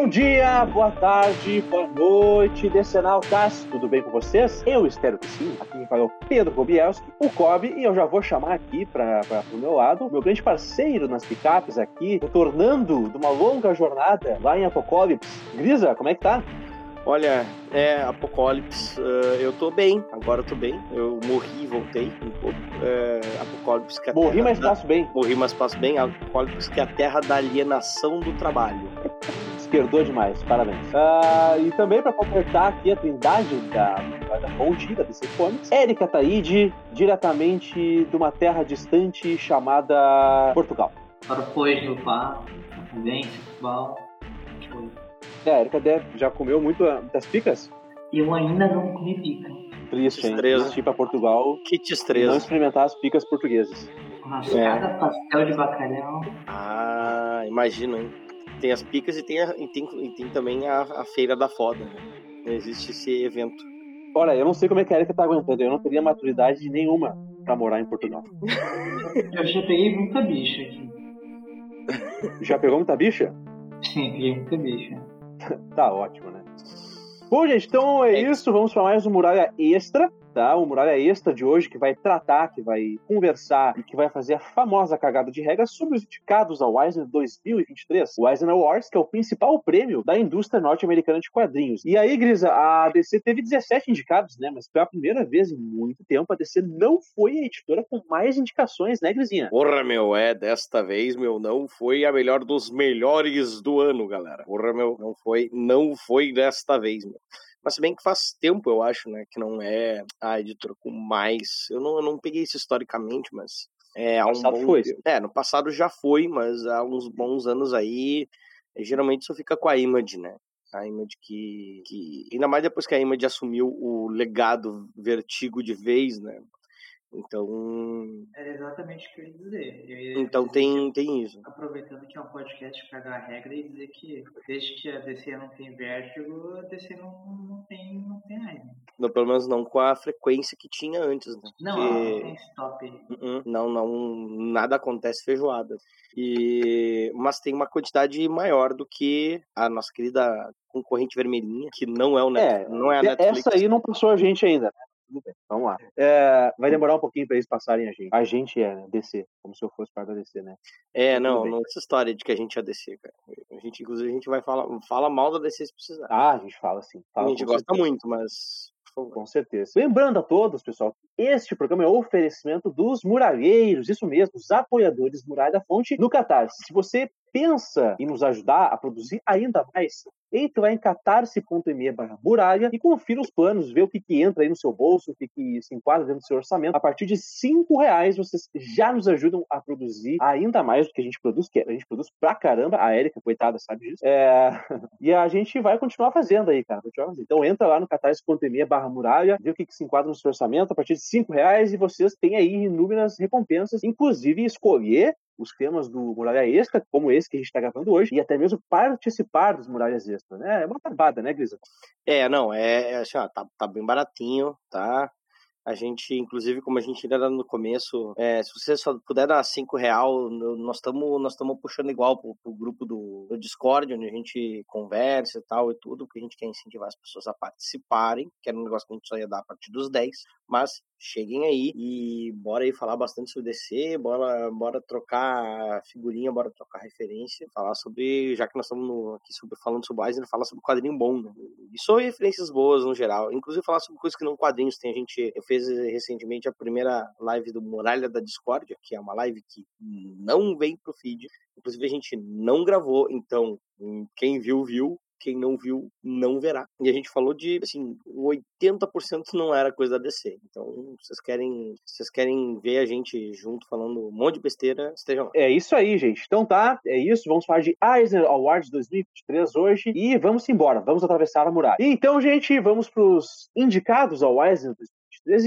Bom dia, boa tarde, boa noite, Decenaltas. Tudo bem com vocês? Eu espero que sim. Aqui me fala o Pedro Gobielski, o Kobe, e eu já vou chamar aqui para o meu lado meu grande parceiro nas picapes aqui, retornando de uma longa jornada lá em Apocalipse. Grisa, como é que tá? Olha, é, Apocalipse, uh, eu tô bem, agora eu tô bem. Eu morri e voltei um pouco. É, Apocalipse que a Morri, mas da... passo bem. Morri, mas passo bem. Apocalipse que é a terra da alienação do trabalho. Esquerdou demais, parabéns. Uh, e também para completar aqui a trindade da, da da DC Comics, Érica Taide, diretamente de uma terra distante chamada Portugal. Para o Pois do Pá, bem, Portugal. É, a Erika já comeu muito das picas? Eu ainda não comi pica. Triste, hein? Triste pra Portugal. Que tristeza. Não experimentar as picas portuguesas. Nossa, é. cada pastel de bacalhau. Ah, imagina, hein? Tem as picas e tem, a, e tem, e tem também a, a Feira da Foda. Né? Existe esse evento. Olha, eu não sei como é que a Erika tá aguentando. Eu não teria maturidade nenhuma pra morar em Portugal. eu já peguei muita bicha aqui. Já pegou muita bicha? Sim, peguei muita bicha. tá ótimo, né? Bom, gente, então é, é isso. Vamos para mais um Muralha Extra tá? O Muralha Extra de hoje, que vai tratar, que vai conversar e que vai fazer a famosa cagada de regras sobre os indicados ao Eisner 2023. O Eisner Awards, que é o principal prêmio da indústria norte-americana de quadrinhos. E aí, Grisa, a DC teve 17 indicados, né? Mas pela primeira vez em muito tempo, a DC não foi a editora com mais indicações, né, Grisinha? Porra, meu, é, desta vez, meu, não foi a melhor dos melhores do ano, galera. Porra, meu, não foi, não foi desta vez, meu. Mas se bem que faz tempo, eu acho, né, que não é a editora com mais. Eu não, eu não peguei isso historicamente, mas. É, no passado um foi. É, no passado já foi, mas há uns bons anos aí, geralmente só fica com a Image, né? A Image que, que. Ainda mais depois que a Image assumiu o legado vertigo de vez, né? Então. Era exatamente o que eu ia dizer. Eu ia então dizer tem, tem isso. Aproveitando que é um podcast para dar regra e dizer que desde que a DC não tem vértigo, a DC não, não tem, não tem raiva. Não, pelo menos não com a frequência que tinha antes, né? Não, Porque... não tem stop. Uh -uh, não, não, nada acontece feijoada. E... Mas tem uma quantidade maior do que a nossa querida concorrente vermelhinha, que não é o Netflix. É, não é a Netflix. Essa aí não passou a gente ainda, né? Tudo bem, vamos lá. É, vai demorar um pouquinho para eles passarem a gente. A gente é, né? DC, como se eu fosse parte da DC, né? É, não, não essa história de que a gente é DC, cara. A gente, inclusive, a gente vai falar, fala mal da DC se precisar. Ah, a gente fala sim. Fala a gente gosta certeza. muito, mas com certeza. Lembrando a todos, pessoal, este programa é oferecimento dos muralheiros, isso mesmo, os apoiadores Muralha da Fonte no Catarse. Se você pensa em nos ajudar a produzir ainda mais, entre lá em catarse.me barra muralha e confira os planos, vê o que, que entra aí no seu bolso, o que, que se enquadra dentro do seu orçamento. A partir de cinco reais vocês já nos ajudam a produzir ainda mais do que a gente produz, que a gente produz pra caramba. A Erika, coitada, sabe disso. É... E a gente vai continuar fazendo aí, cara. Então entra lá no catarse.me barra muralha, vê o que, que se enquadra no seu orçamento a partir de cinco reais e vocês têm aí inúmeras recompensas, inclusive escolher os temas do Muralha Extra, como esse que a gente está gravando hoje, e até mesmo participar dos Muralhas Extra, né? É uma barbada, né, Grisa? É, não, é, é assim, ó, tá, tá bem baratinho, tá? A gente, inclusive, como a gente ainda era no começo, é, se você só puder dar cinco real, nós estamos nós puxando igual pro, pro grupo do, do, Discord, onde a gente conversa e tal e tudo, porque a gente quer incentivar as pessoas a participarem, que era um negócio que a gente só ia dar a partir dos 10, mas cheguem aí e bora aí falar bastante sobre DC, bora, bora trocar figurinha, bora trocar referência, falar sobre, já que nós estamos no, aqui sobre, falando sobre Eisner, falar sobre quadrinho bom, né? E sobre referências boas no geral, inclusive falar sobre coisas que não quadrinhos, tem. A gente, eu fiz recentemente a primeira live do Muralha da Discord, que é uma live que não vem pro feed, inclusive a gente não gravou, então quem viu, viu, quem não viu não verá. E a gente falou de, assim, 80% não era coisa da DC. Então, vocês querem, vocês querem ver a gente junto falando um monte de besteira, estejam lá. É isso aí, gente. Então tá, é isso. Vamos falar de Eisner Awards 2023 hoje e vamos embora. Vamos atravessar a muralha. Então, gente, vamos pros indicados ao Eisner 2023.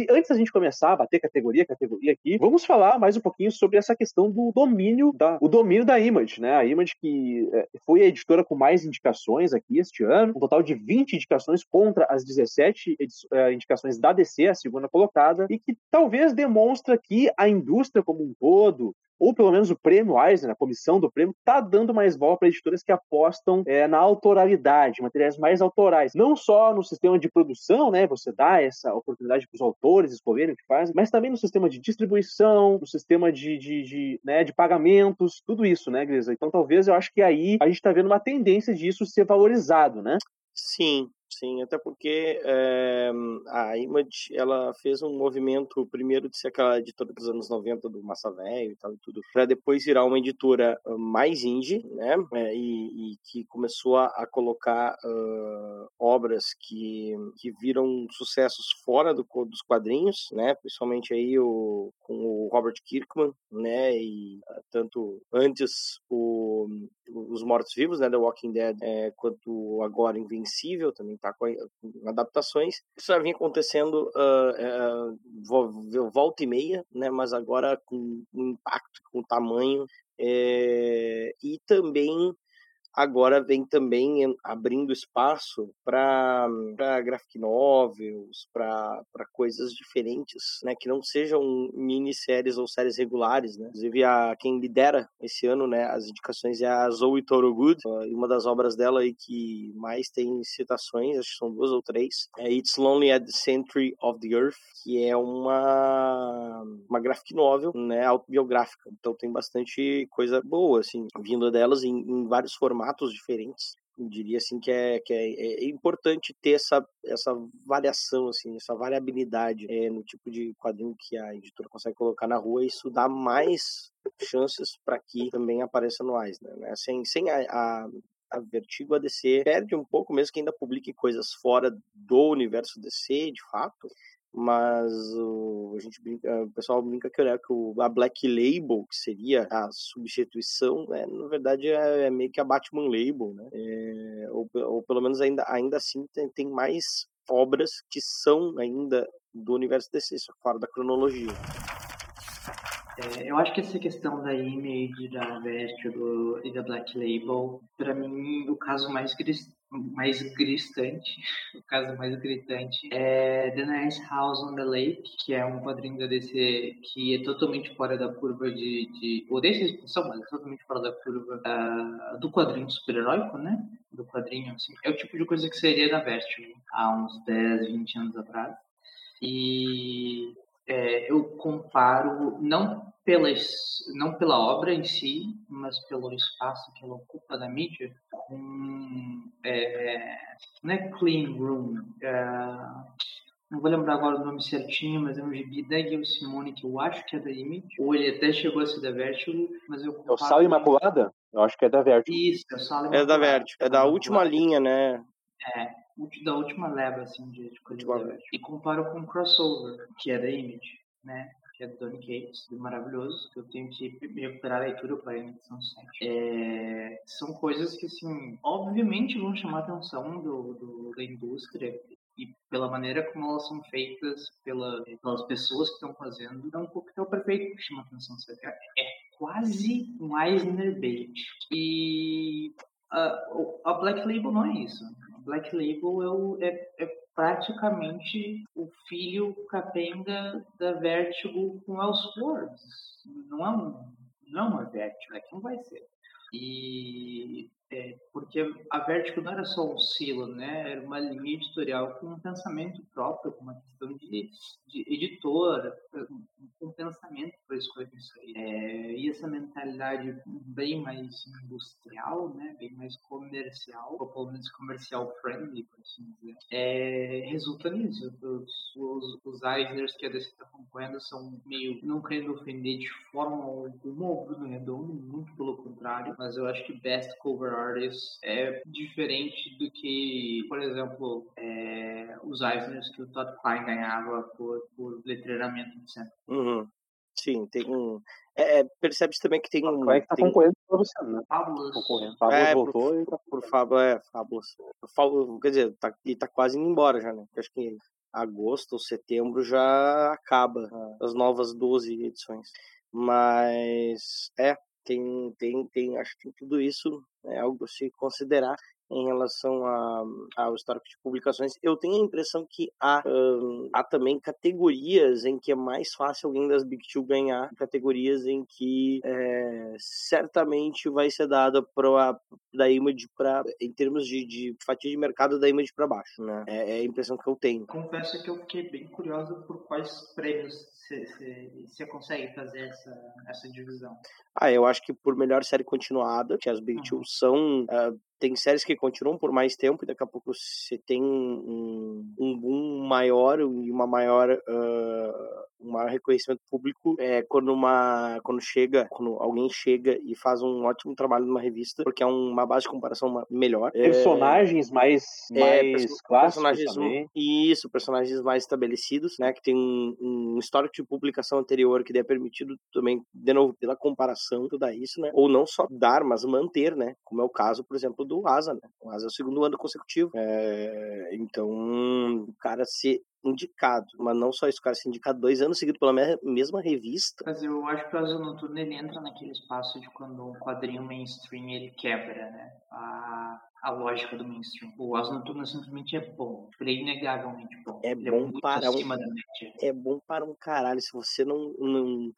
Antes da gente começar a bater categoria, categoria aqui, vamos falar mais um pouquinho sobre essa questão do domínio da, o domínio da Image, né? A Image que é, foi a editora com mais indicações aqui este ano, um total de 20 indicações contra as 17 é, indicações da DC, a segunda colocada, e que talvez demonstra que a indústria como um todo, ou pelo menos o prêmio Eisner, a comissão do prêmio, está dando mais bola para editoras que apostam é, na autoralidade, materiais mais autorais. Não só no sistema de produção, né? Você dá essa oportunidade para os autores escolherem o que fazem, mas também no sistema de distribuição, no sistema de, de, de, né, de pagamentos, tudo isso, né, Grisa? Então talvez eu acho que aí a gente está vendo uma tendência disso ser valorizado, né? Sim, Sim, até porque é, a Image ela fez um movimento primeiro de ser aquela editora dos anos 90 do Massa Velho e tal e tudo, para depois virar uma editora mais indie, né? É, e, e, que começou a, a colocar uh, obras que, que viram sucessos fora do, dos quadrinhos, né? Principalmente aí o, com o Robert Kirkman, né? E tanto antes o, os Mortos Vivos, né? The Walking Dead, é, quanto agora Invencível também tá com, com adaptações. Isso já vinha acontecendo uh, uh, volta e meia, né? Mas agora com impacto, com tamanho. É, e também agora vem também abrindo espaço para graphic novels, para coisas diferentes, né, que não sejam minisséries ou séries regulares, né. Inclusive, a, quem lidera esse ano, né, as indicações é a Zoe Torogood, uma das obras dela aí que mais tem citações, acho que são duas ou três, é It's Lonely at the Century of the Earth, que é uma, uma graphic novel, né, autobiográfica. Então tem bastante coisa boa, assim, vindo delas em, em vários formatos diferentes. Eu diria assim que é, que é, é, importante ter essa, essa variação, assim, essa variabilidade é, no tipo de quadrinho que a editora consegue colocar na rua. Isso dá mais chances para que também apareça no Eisner, né? Sem, sem a, a a Vertigo, a DC perde um pouco, mesmo que ainda publique coisas fora do universo DC, de fato, mas o, a gente brinca, o pessoal brinca que, né, que o, a Black Label, que seria a substituição, é, na verdade é, é meio que a Batman Label, né? É, ou, ou pelo menos ainda, ainda assim tem, tem mais obras que são ainda do universo DC, só fora da cronologia. É, eu acho que essa questão da Image, da Vertigo e da Black Label, para mim, o caso mais mais gritante, o caso mais gritante é The Nice House on the Lake, que é um quadrinho da DC que é totalmente fora da curva de, de odeio essa expressão, mas é totalmente fora da curva uh, do quadrinho super-heróico, né? Do quadrinho, assim, é o tipo de coisa que seria da Vertigo há uns 10, 20 anos atrás. E é, eu comparo não pelas, não pela obra em si, mas pelo espaço que ela ocupa da mídia, com, é, não é Clean Room, é, não vou lembrar agora o nome certinho, mas é um gibi da Gil Simone que eu acho que é da Image, ou ele até chegou a ser da Vertigo, mas eu É o Sala Imaculada? Eu acho que é da Vertigo. Isso, é o Sala Imaculada. É da Vertigo, é da última linha, né? É, da última leva, assim, de, de coisa da Vertigo. E comparo com Crossover, que é da Image, né? Que é do Donny Cates, maravilhoso, que eu tenho que recuperar a leitura para a edição 7. É, são coisas que, assim, obviamente vão chamar a atenção do, do, da indústria e pela maneira como elas são feitas pela, pelas pessoas que estão fazendo, é um coquetel perfeito que chama atenção. É, é quase um Eisner bait. E a, a Black Label não é isso. A Black Label é, é, é praticamente o filho capenga da Vertigo com Elseworlds. Não é, um, não é uma Vertigo, é que não vai ser. E é, porque a Vertigo não era só um silo, né? Era uma linha editorial com um pensamento próprio, com uma questão de, de editora, com um pensamento para escolher isso aí. É, e essa mentalidade bem mais industrial, né? Bem mais comercial, ou pelo menos comercial friendly, por assim dizer, é, resulta nisso. Os, os, os Eisners que a DC está acompanhando são meio, não querendo ofender de forma alguma o Bruno Redondo, muito pelo contrário, mas eu acho que Best Cover Artist é diferente do que, por exemplo, é, os Eisners que o Todd Klein ganhava por, por letreiramento, etc. Uhum. Sim, tem um. É, é percebe-se também que tem um. Vai que tá tem... concorrendo pra você, né? Fábulas. Concorrendo. Fábulas É, voltou por, e tá por Fábula, é, Fábulas. Fábula, quer dizer, tá, e tá quase indo embora já, né? Porque acho que agosto ou setembro já acaba as novas 12 edições. Mas é, tem, tem, tem, acho que tem tudo isso é algo a se considerar. Em relação a, ao histórico de publicações. Eu tenho a impressão que há, um, há também categorias em que é mais fácil alguém das Big Two ganhar, categorias em que é, certamente vai ser dada pra, da Image para em termos de, de, fatia de mercado da Image para baixo, né? É, é, a impressão que eu tenho. Confesso que eu fiquei bem curioso por quais prêmios você consegue fazer essa, essa divisão. Ah, eu acho que por melhor série continuada, que as Big Two são uh, tem séries que continuam por mais tempo e daqui a pouco você tem um, um boom maior e uma maior uh, um maior reconhecimento público é quando uma quando chega quando alguém chega e faz um ótimo trabalho numa revista porque é uma base de comparação melhor é personagens é, mais é, mais clássicos personagens, também. isso personagens mais estabelecidos né que tem um, um histórico de publicação anterior que é permitido também de novo pela comparação tudo isso né ou não só dar mas manter né como é o caso por exemplo do Asa, né? O Asa é o segundo ano consecutivo. É, então, o cara se indicado, mas não só isso, o cara ser indicado dois anos seguidos pela mesma revista. Mas eu acho que o Asa Noturno ele entra naquele espaço de quando um quadrinho mainstream ele quebra, né? A, a lógica do mainstream. O Asa Noturno simplesmente é bom, ele é inegavelmente bom. É ele bom é para um, é bom para um caralho. Se você não, não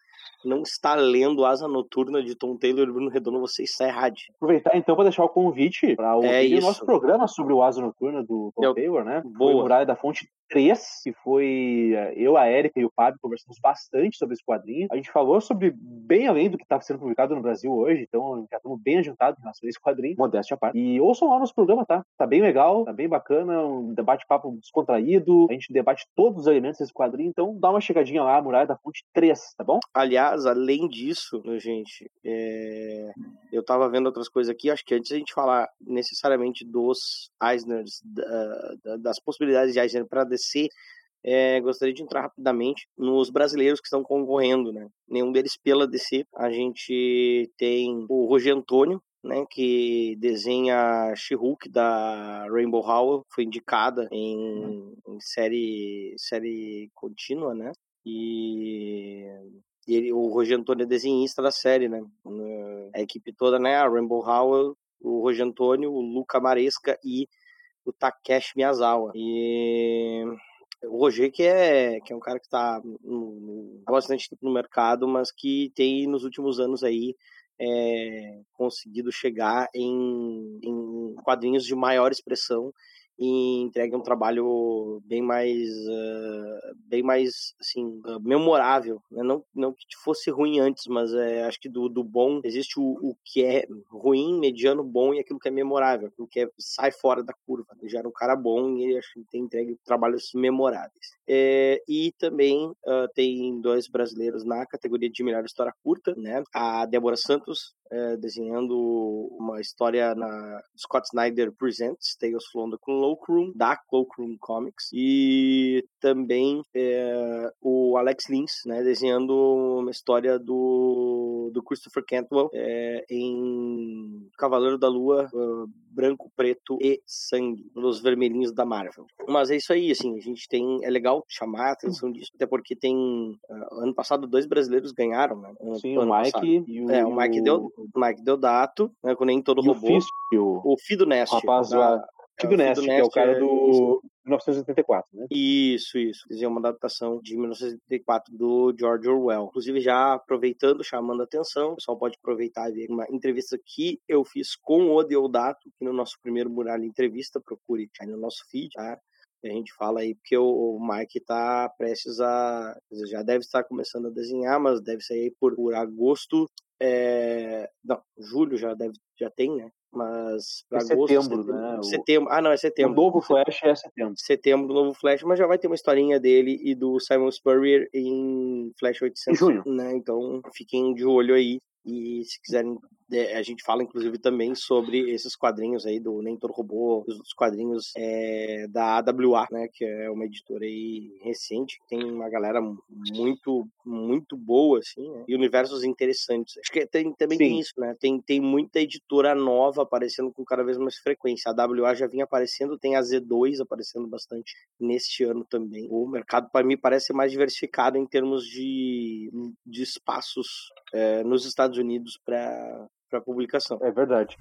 não está lendo Asa Noturna de Tom Taylor e Bruno Redondo, você está errado. Aproveitar então para deixar o convite para o é nosso programa sobre o Asa Noturna do Tom eu... Taylor, né? Boa. Foi Muralha da Fonte 3, que foi eh, eu, a Erika e o Fábio conversamos bastante sobre esse quadrinho. A gente falou sobre bem além do que está sendo publicado no Brasil hoje, então já estamos bem adiantados em relação a esse quadrinho, modéstia à parte. E ouçam lá nosso programa, tá? Tá bem legal, tá bem bacana, um debate-papo descontraído, a gente debate todos os elementos desse quadrinho, então dá uma chegadinha lá, Muralha da Fonte 3, tá bom? Aliás, além disso, gente, é... eu tava vendo outras coisas aqui, acho que antes a gente falar necessariamente dos Eisners, das possibilidades de Eisner para DC, é, gostaria de entrar rapidamente nos brasileiros que estão concorrendo, né? Nenhum deles pela DC. A gente tem o Roger Antônio, né, que desenha She-Hulk da Rainbow Howell, foi indicada em, em, série série contínua, né? E, ele, o Roger Antônio é desenhista da série, né? A equipe toda, né? A Rainbow Howell, o Roger Antônio, o Luca Maresca e o Takeshi Miyazawa. E o Roger, que é, que é um cara que está há bastante tempo no mercado, mas que tem nos últimos anos aí é, conseguido chegar em, em quadrinhos de maior expressão e entregue um trabalho bem mais uh, bem mais assim uh, memorável né? não não que fosse ruim antes mas é, acho que do, do bom existe o, o que é ruim mediano bom e aquilo que é memorável aquilo que é, sai fora da curva ele já era um cara bom e ele acho que tem entregue trabalhos memoráveis. É, e também uh, tem dois brasileiros na categoria de melhor história curta né? A Débora Santos é, desenhando uma história na Scott Snyder Presents Tales from the Cloakroom, da Cloakroom Comics, e também é, o Alex Lins, né, desenhando uma história do, do Christopher Cantwell é, em Cavaleiro da Lua, uh, branco, preto e sangue, nos vermelhinhos da Marvel. Mas é isso aí, assim, a gente tem, é legal chamar a atenção disso, até porque tem, uh, ano passado dois brasileiros ganharam, né? Sim, o Mike passado. e o... É, o Mike deu, Mike Deodato, né, com nem todo e robô. O, o Fido Nest. O rapaz da... Fido Nest, que é o cara do 1984, né? Isso, isso. Fizeram uma adaptação de 1984 do George Orwell. Inclusive, já aproveitando, chamando a atenção, o pessoal pode aproveitar e ver uma entrevista que eu fiz com o Deodato, que no nosso primeiro Muralha Entrevista, procure aí no nosso feed, tá? a gente fala aí, porque o, Mike está prestes a. já deve estar começando a desenhar, mas deve sair por, por agosto é, não, julho já deve já tem, né? Mas é agosto, setembro, setembro, né? Setembro. Ah, não, é setembro. O novo Flash é setembro. Setembro do novo Flash, mas já vai ter uma historinha dele e do Simon Spurrier em Flash 800, em junho. né? Então, fiquem de olho aí e se quiserem é, a gente fala inclusive também sobre esses quadrinhos aí do Nem Todo Robô, os quadrinhos é, da AWA, né, que é uma editora aí recente, que tem uma galera muito, muito boa, assim, né, e universos interessantes. Acho que tem, também Sim. tem isso, né, tem, tem muita editora nova aparecendo com cada vez mais frequência. A AWA já vinha aparecendo, tem a Z2 aparecendo bastante neste ano também. O mercado, para mim, parece mais diversificado em termos de, de espaços é, nos Estados Unidos para para publicação. É verdade.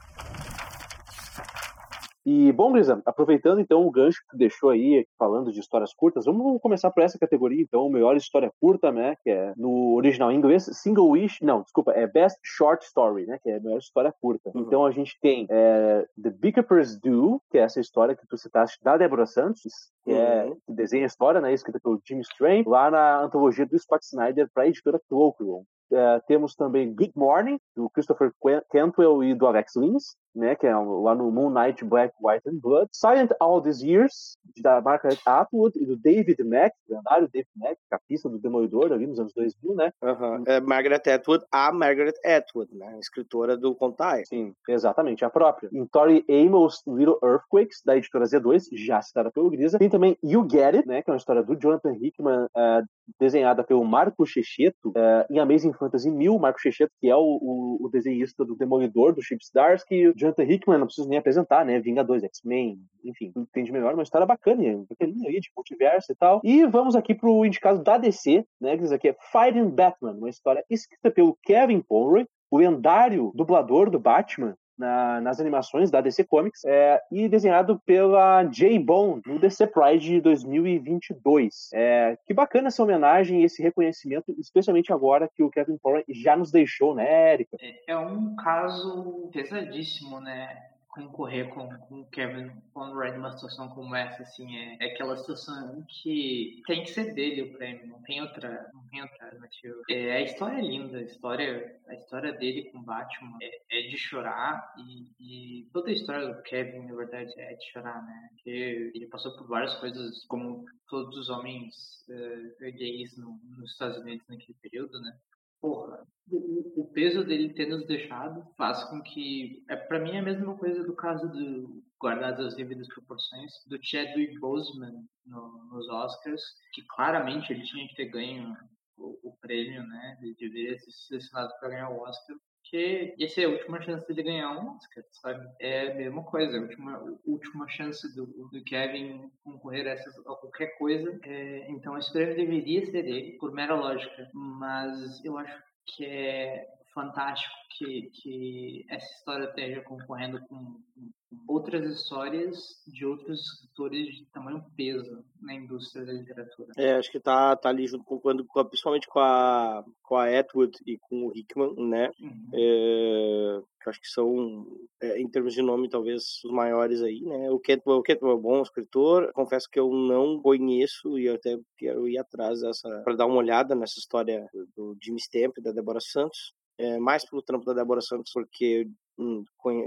E, bom, Grisa, aproveitando então o gancho que tu deixou aí, falando de histórias curtas, vamos começar por essa categoria, então, melhor história curta, né, que é no original em inglês, Single Wish, não, desculpa, é Best Short Story, né, que é a melhor história curta. Uhum. Então a gente tem é, The Beekeeper's Do, que é essa história que tu citaste da Deborah Santos, que, é, uhum. que desenha a história, né, escrita pelo Jim Strain, lá na antologia do Scott Snyder para a editora Cloakroom. Uh, temos também Good Morning, do Christopher Cantwell e do Alex Lins, né, que é lá no Moon Knight Black, White and Blood. Silent All These Years, da Margaret Atwood e do David Mack, lendário David Mack, capista do Demolidor ali nos anos 2000, né? Uhum. É Margaret Atwood, a Margaret Atwood, né, escritora do Contai. Sim, exatamente, a própria. Em Tori Amos Little Earthquakes, da editora Z2, já citada pelo Grisa. Tem também You Get It, né, que é uma história do Jonathan Hickman, uh, desenhada pelo Marco Checheto, uh, em Amazing Fantasy 1000, Marco Checheto, que é o, o, o desenhista do Demolidor, do Chip Stars, que o Jonathan Hickman, não preciso nem apresentar, né, Vingadores, X-Men, enfim, entende melhor, uma história bacana, bacaninha aí, de multiverso e tal. E vamos aqui pro indicado da DC, né, que diz aqui é Fighting Batman, uma história escrita pelo Kevin Conroy, o lendário dublador do Batman, na, nas animações da DC Comics é, e desenhado pela Jay Bone no DC Pride de 2022. É, que bacana essa homenagem e esse reconhecimento, especialmente agora que o Kevin Conroy já nos deixou, né, Erika? É, é um caso pesadíssimo, né? Concorrer com, com o Kevin Conrad numa situação como essa, assim, é, é, aquela situação que tem que ser dele o prêmio, não tem outra, não tem outra alternativa. É, a história é linda, a história, a história dele com Batman é, é de chorar e, e, toda a história do Kevin, na verdade, é de chorar, né? Porque ele passou por várias coisas, como todos os homens uh, gays no, nos Estados Unidos naquele período, né? Porra, o, peso dele ter nos deixado faz com que. É, para mim é a mesma coisa do caso do Guardados as Devidas Proporções, do Chadwick Boseman no, nos Oscars, que claramente ele tinha que ter ganho o, o prêmio, né? Ele deveria ser selecionado para ganhar o Oscar, porque essa é a última chance dele ganhar um Oscar, sabe? É a mesma coisa, a última, última chance do, do Kevin concorrer a, essas, a qualquer coisa. É, então esse prêmio deveria ser dele, por mera lógica, mas eu acho que é fantástico que, que essa história esteja concorrendo com, com outras histórias de outros escritores de tamanho peso na indústria da literatura. É, acho que tá, tá ali junto com, quando, principalmente com a, com a Atwood e com o Hickman, né? Uhum. É, que acho que são, é, em termos de nome, talvez os maiores aí, né? O Cantwell, o Cantwell é bom escritor, confesso que eu não conheço e eu até quero ir atrás dessa, para dar uma olhada nessa história do Jimmy Stamp e da Deborah Santos. É, mais pelo trampo da Deborah Santos, porque Hum,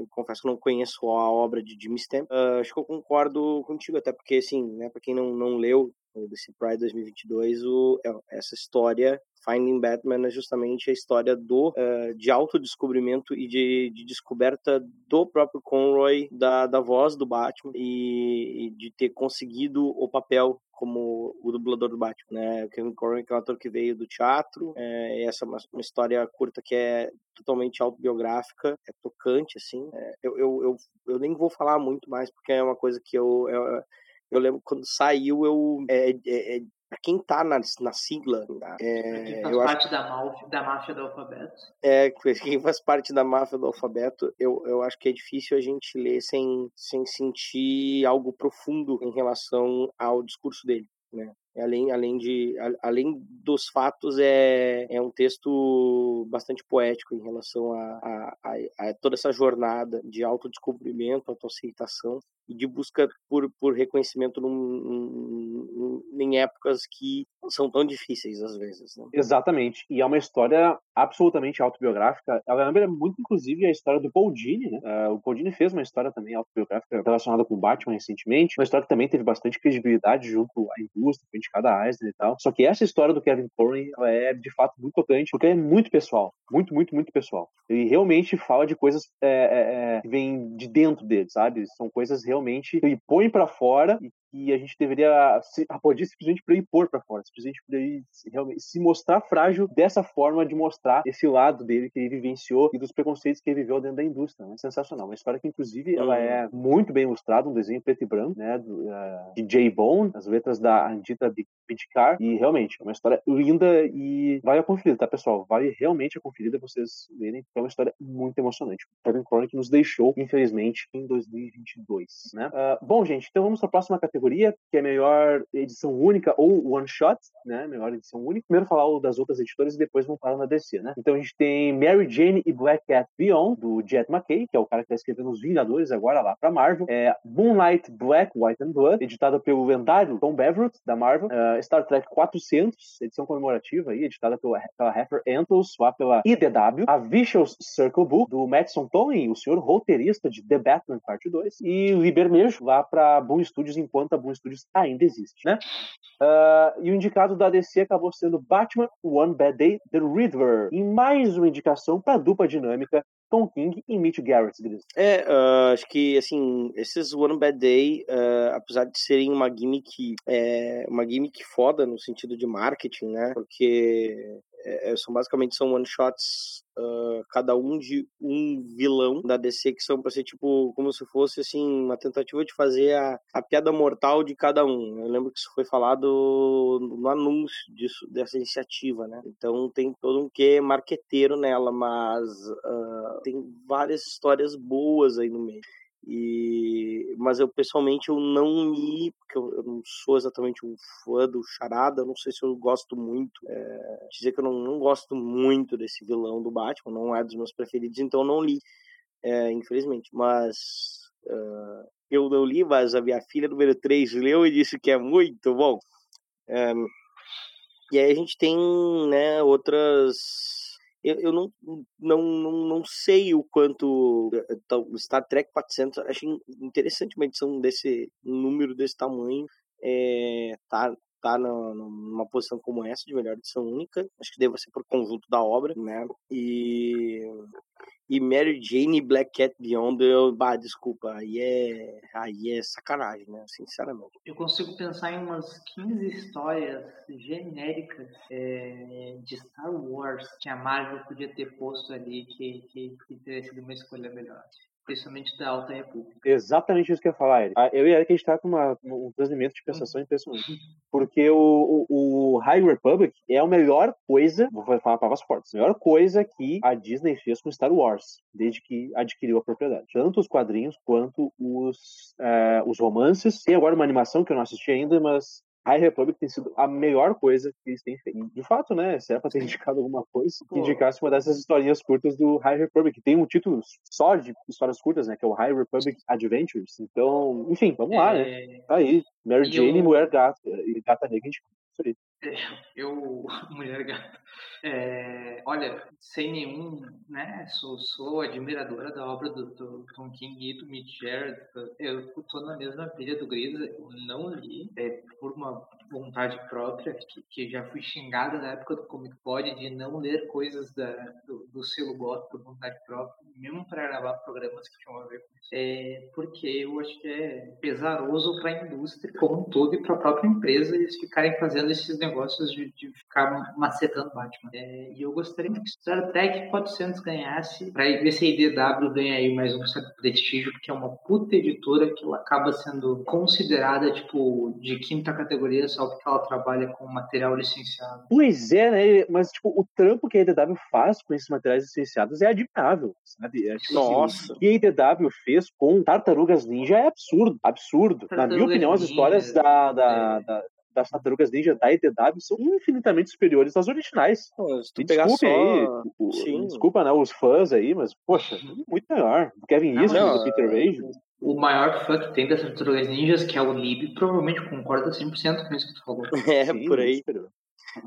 confesso que não conheço a obra de Jimmy Stamp. Uh, acho que eu concordo contigo, até porque, assim, né, para quem não, não leu DC Pride 2022, o, é, essa história Finding Batman é justamente a história do uh, de autodescobrimento e de, de, descoberta do próprio Conroy da, da voz do Batman e, e, de ter conseguido o papel como o dublador do Batman, né? O Kevin Conroy que é um ator que veio do teatro, é, essa é uma, uma, história curta que é totalmente autobiográfica, é tocante, assim. É, eu, eu, eu, eu, nem vou falar muito mais porque é uma coisa que eu, eu eu lembro quando saiu, eu. É, é, é, pra quem tá na, na sigla. É, quem faz parte acho, da, máfia, da máfia do alfabeto. É, quem faz parte da máfia do alfabeto, eu, eu acho que é difícil a gente ler sem, sem sentir algo profundo em relação ao discurso dele. Né? além, além, de, além dos fatos, é, é um texto bastante poético em relação a, a, a, a toda essa jornada de autodescobrimento, autoaceitação de busca por, por reconhecimento num, num, em épocas que são tão difíceis às vezes. Né? Exatamente. E é uma história absolutamente autobiográfica. Ela lembra muito, inclusive, a história do Paul Dini. Né? Uh, o Paul Dini fez uma história também autobiográfica relacionada com Batman recentemente. Uma história que também teve bastante credibilidade junto à indústria, foi indicada a Eisner e tal. Só que essa história do Kevin Conroy é, de fato, muito tocante, porque é muito pessoal. Muito, muito, muito pessoal. Ele realmente fala de coisas é, é, é que vêm de dentro dele, sabe? São coisas realmente que ele põe para fora e que a gente deveria se, aplaudir simplesmente para ele pôr para fora. presidente poderia realmente se mostrar frágil dessa forma de mostrar esse lado dele que ele vivenciou e dos preconceitos que ele viveu dentro da indústria. Né? Sensacional. Uma história que, inclusive, ela é muito bem ilustrada, um desenho preto e branco, né? Do, uh, de Jay Bone, as letras da Andita Bidkar, e realmente é uma história linda e vale a conferida, tá, pessoal? Vale realmente a conferida vocês verem, porque é uma história muito emocionante. Kevin Chronic nos deixou, infelizmente, em 2022, né? Uh, bom, gente, então vamos para a próxima categoria, que é melhor edição única ou one shot, né? Melhor edição única. Primeiro falar o das outras editoras e depois vamos falar na DC, né? Então a gente tem Mary Jane e Black Cat Beyond, do Jet McKay, que é o cara que está escrevendo Os Vingadores agora lá para Marvel. É Moonlight Black, White and Blood, editada pelo lendário Tom Beverett, da Marvel. Uh, Star Trek 400, edição comemorativa aí, editada pela, pela Heifer Antlers, lá pela IDW. A Vicious Circle Book, do Madison Tony, o senhor roteirista de The Batman Parte 2. E Libermejo, lá para Boom Studios, enquanto a Boom Studios ainda existe, né? Uh, e o indicado da DC acabou sendo Batman One Bad Day, The Riddler, em mais uma indicação para dupla dinâmica Tom King e Mitch Garrett, É, uh, acho que, assim, esses One Bad Day, uh, apesar de serem uma gimmick, é, uma gimmick foda no sentido de marketing, né? Porque é, são basicamente são one shots uh, cada um de um vilão da DC que são para ser tipo como se fosse assim uma tentativa de fazer a, a piada mortal de cada um. Eu lembro que isso foi falado no anúncio disso dessa iniciativa, né? Então tem todo um quê marqueteiro nela, mas uh, tem várias histórias boas aí no meio. E, mas eu pessoalmente eu não li, porque eu, eu, não sou exatamente um fã do Charada, não sei se eu gosto muito. É, dizer que eu não, não gosto muito desse vilão do Batman, não é dos meus preferidos, então eu não li, é, infelizmente. Mas uh, eu não li, mas a minha filha número 3 leu e disse que é muito bom. É, e aí a gente tem né, outras eu, eu não, não, não, não sei o quanto eh, Star Trek 400 acho interessante uma edição desse número desse tamanho é, tá tá numa posição como essa de melhor edição única acho que deva ser por conjunto da obra né e e Mary Jane e Black Cat Beyond, eu, bah, desculpa, aí é, aí é sacanagem, né? Sinceramente. Eu consigo pensar em umas 15 histórias genéricas é, de Star Wars que a Marvel podia ter posto ali que, que, que teria sido uma escolha melhor principalmente da Alta República. Exatamente isso que eu ia falar, Eric. Ah, eu e Eric, a gente tá com uma, um transmimento de pensação impressionante. Porque o, o, o, High Republic é a melhor coisa, vou falar para as portas, a melhor coisa que a Disney fez com Star Wars, desde que adquiriu a propriedade. Tanto os quadrinhos quanto os, é, os romances. Tem agora uma animação que eu não assisti ainda, mas High Republic tem sido a melhor coisa que eles têm feito. De fato, né? Se é pra ter indicado alguma coisa, que indicasse uma dessas historinhas curtas do High Republic. Tem um título só de histórias curtas, né? Que é o High Republic Adventures. Então, enfim, vamos lá, né? É. Tá aí. Mary Jane, eu... Mulher Gata e Gata Negra, a gente isso aí. Eu, mulher gata, é, olha, sem nenhum, né, sou, sou admiradora da obra do, do Tom King e do Mitch Jarrett. Eu tô na mesma pilha do Grisa, eu não li, é, por uma vontade própria, que, que já fui xingada na época do Comic Pod de não ler coisas da, do, do selo por vontade própria, mesmo para gravar programas que tinham a ver com isso. É, porque eu acho que é pesaroso para a indústria como um todo e para a própria empresa eles ficarem fazendo esses negócios de, de ficar macetando Batman. É, e eu gostaria que Star Trek 400 ganhasse, para ver se a IDW ganha aí mais um certo prestígio, porque é uma puta editora que ela acaba sendo considerada, tipo, de quinta categoria só porque ela trabalha com material licenciado. Pois é, né? Mas, tipo, o trampo que a IDW faz com esses materiais licenciados é admirável, sabe? É, tipo, assim, Nossa! Assim, o que a IDW fez com Tartarugas Ninja é absurdo, absurdo. Tartarugas Na minha opinião, as histórias da, da, é. da das Tartarugas Ninja da EDW são infinitamente superiores às originais. desculpe só... aí, o, desculpa né, os fãs aí, mas, poxa, muito melhor. Do Kevin Eastman, do Peter Rage. O maior fã que tem das Tartarugas Ninjas, que é o Lib, provavelmente concorda 100% com isso que tu falou. É, Sim, por aí.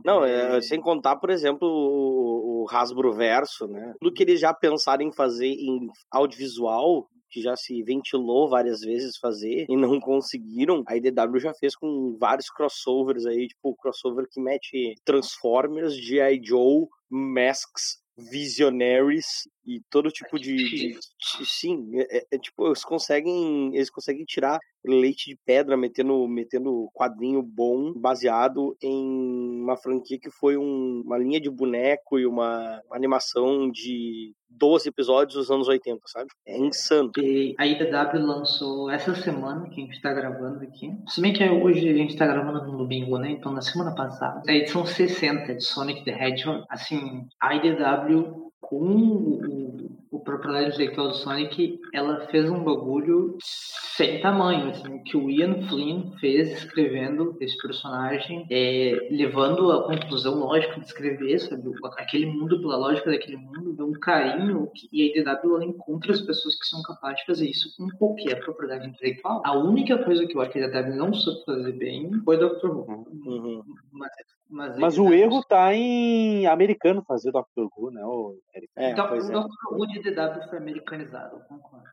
Não, é, sem contar, por exemplo, o, o Hasbro Verso, né? Tudo que eles já pensaram em fazer em audiovisual, que já se ventilou várias vezes fazer e não conseguiram. A IDW já fez com vários crossovers aí, tipo o crossover que mete Transformers, G.I. Joe, Masks, Visionaries e todo tipo de, de sim, é, é, é, tipo eles conseguem eles conseguem tirar leite de pedra, metendo, metendo quadrinho bom, baseado em uma franquia que foi um, uma linha de boneco e uma, uma animação de 12 episódios dos anos 80, sabe? É insano. E a IDW lançou essa semana, que a gente tá gravando aqui. Se bem que hoje a gente tá gravando no domingo, né? Então na semana passada. A edição 60 de Sonic the Hedgehog. Assim, a IDW com o, o propriedade intelectual do Sonic, ela fez um bagulho sem tamanho, assim, que o Ian Flynn fez escrevendo esse personagem, é, levando a conclusão lógica de escrever, sabe, aquele mundo pela lógica daquele mundo, deu um carinho, que, e a IDW ela encontra as pessoas que são capazes de fazer isso com qualquer propriedade intelectual. A única coisa que eu acho que a IDW não soube fazer bem foi Doctor Who. Uhum. Mas, mas, mas o erro tá em americano fazer Doctor Who, né? O é, então, o Doctor Who de DW foi americanizado, concordo.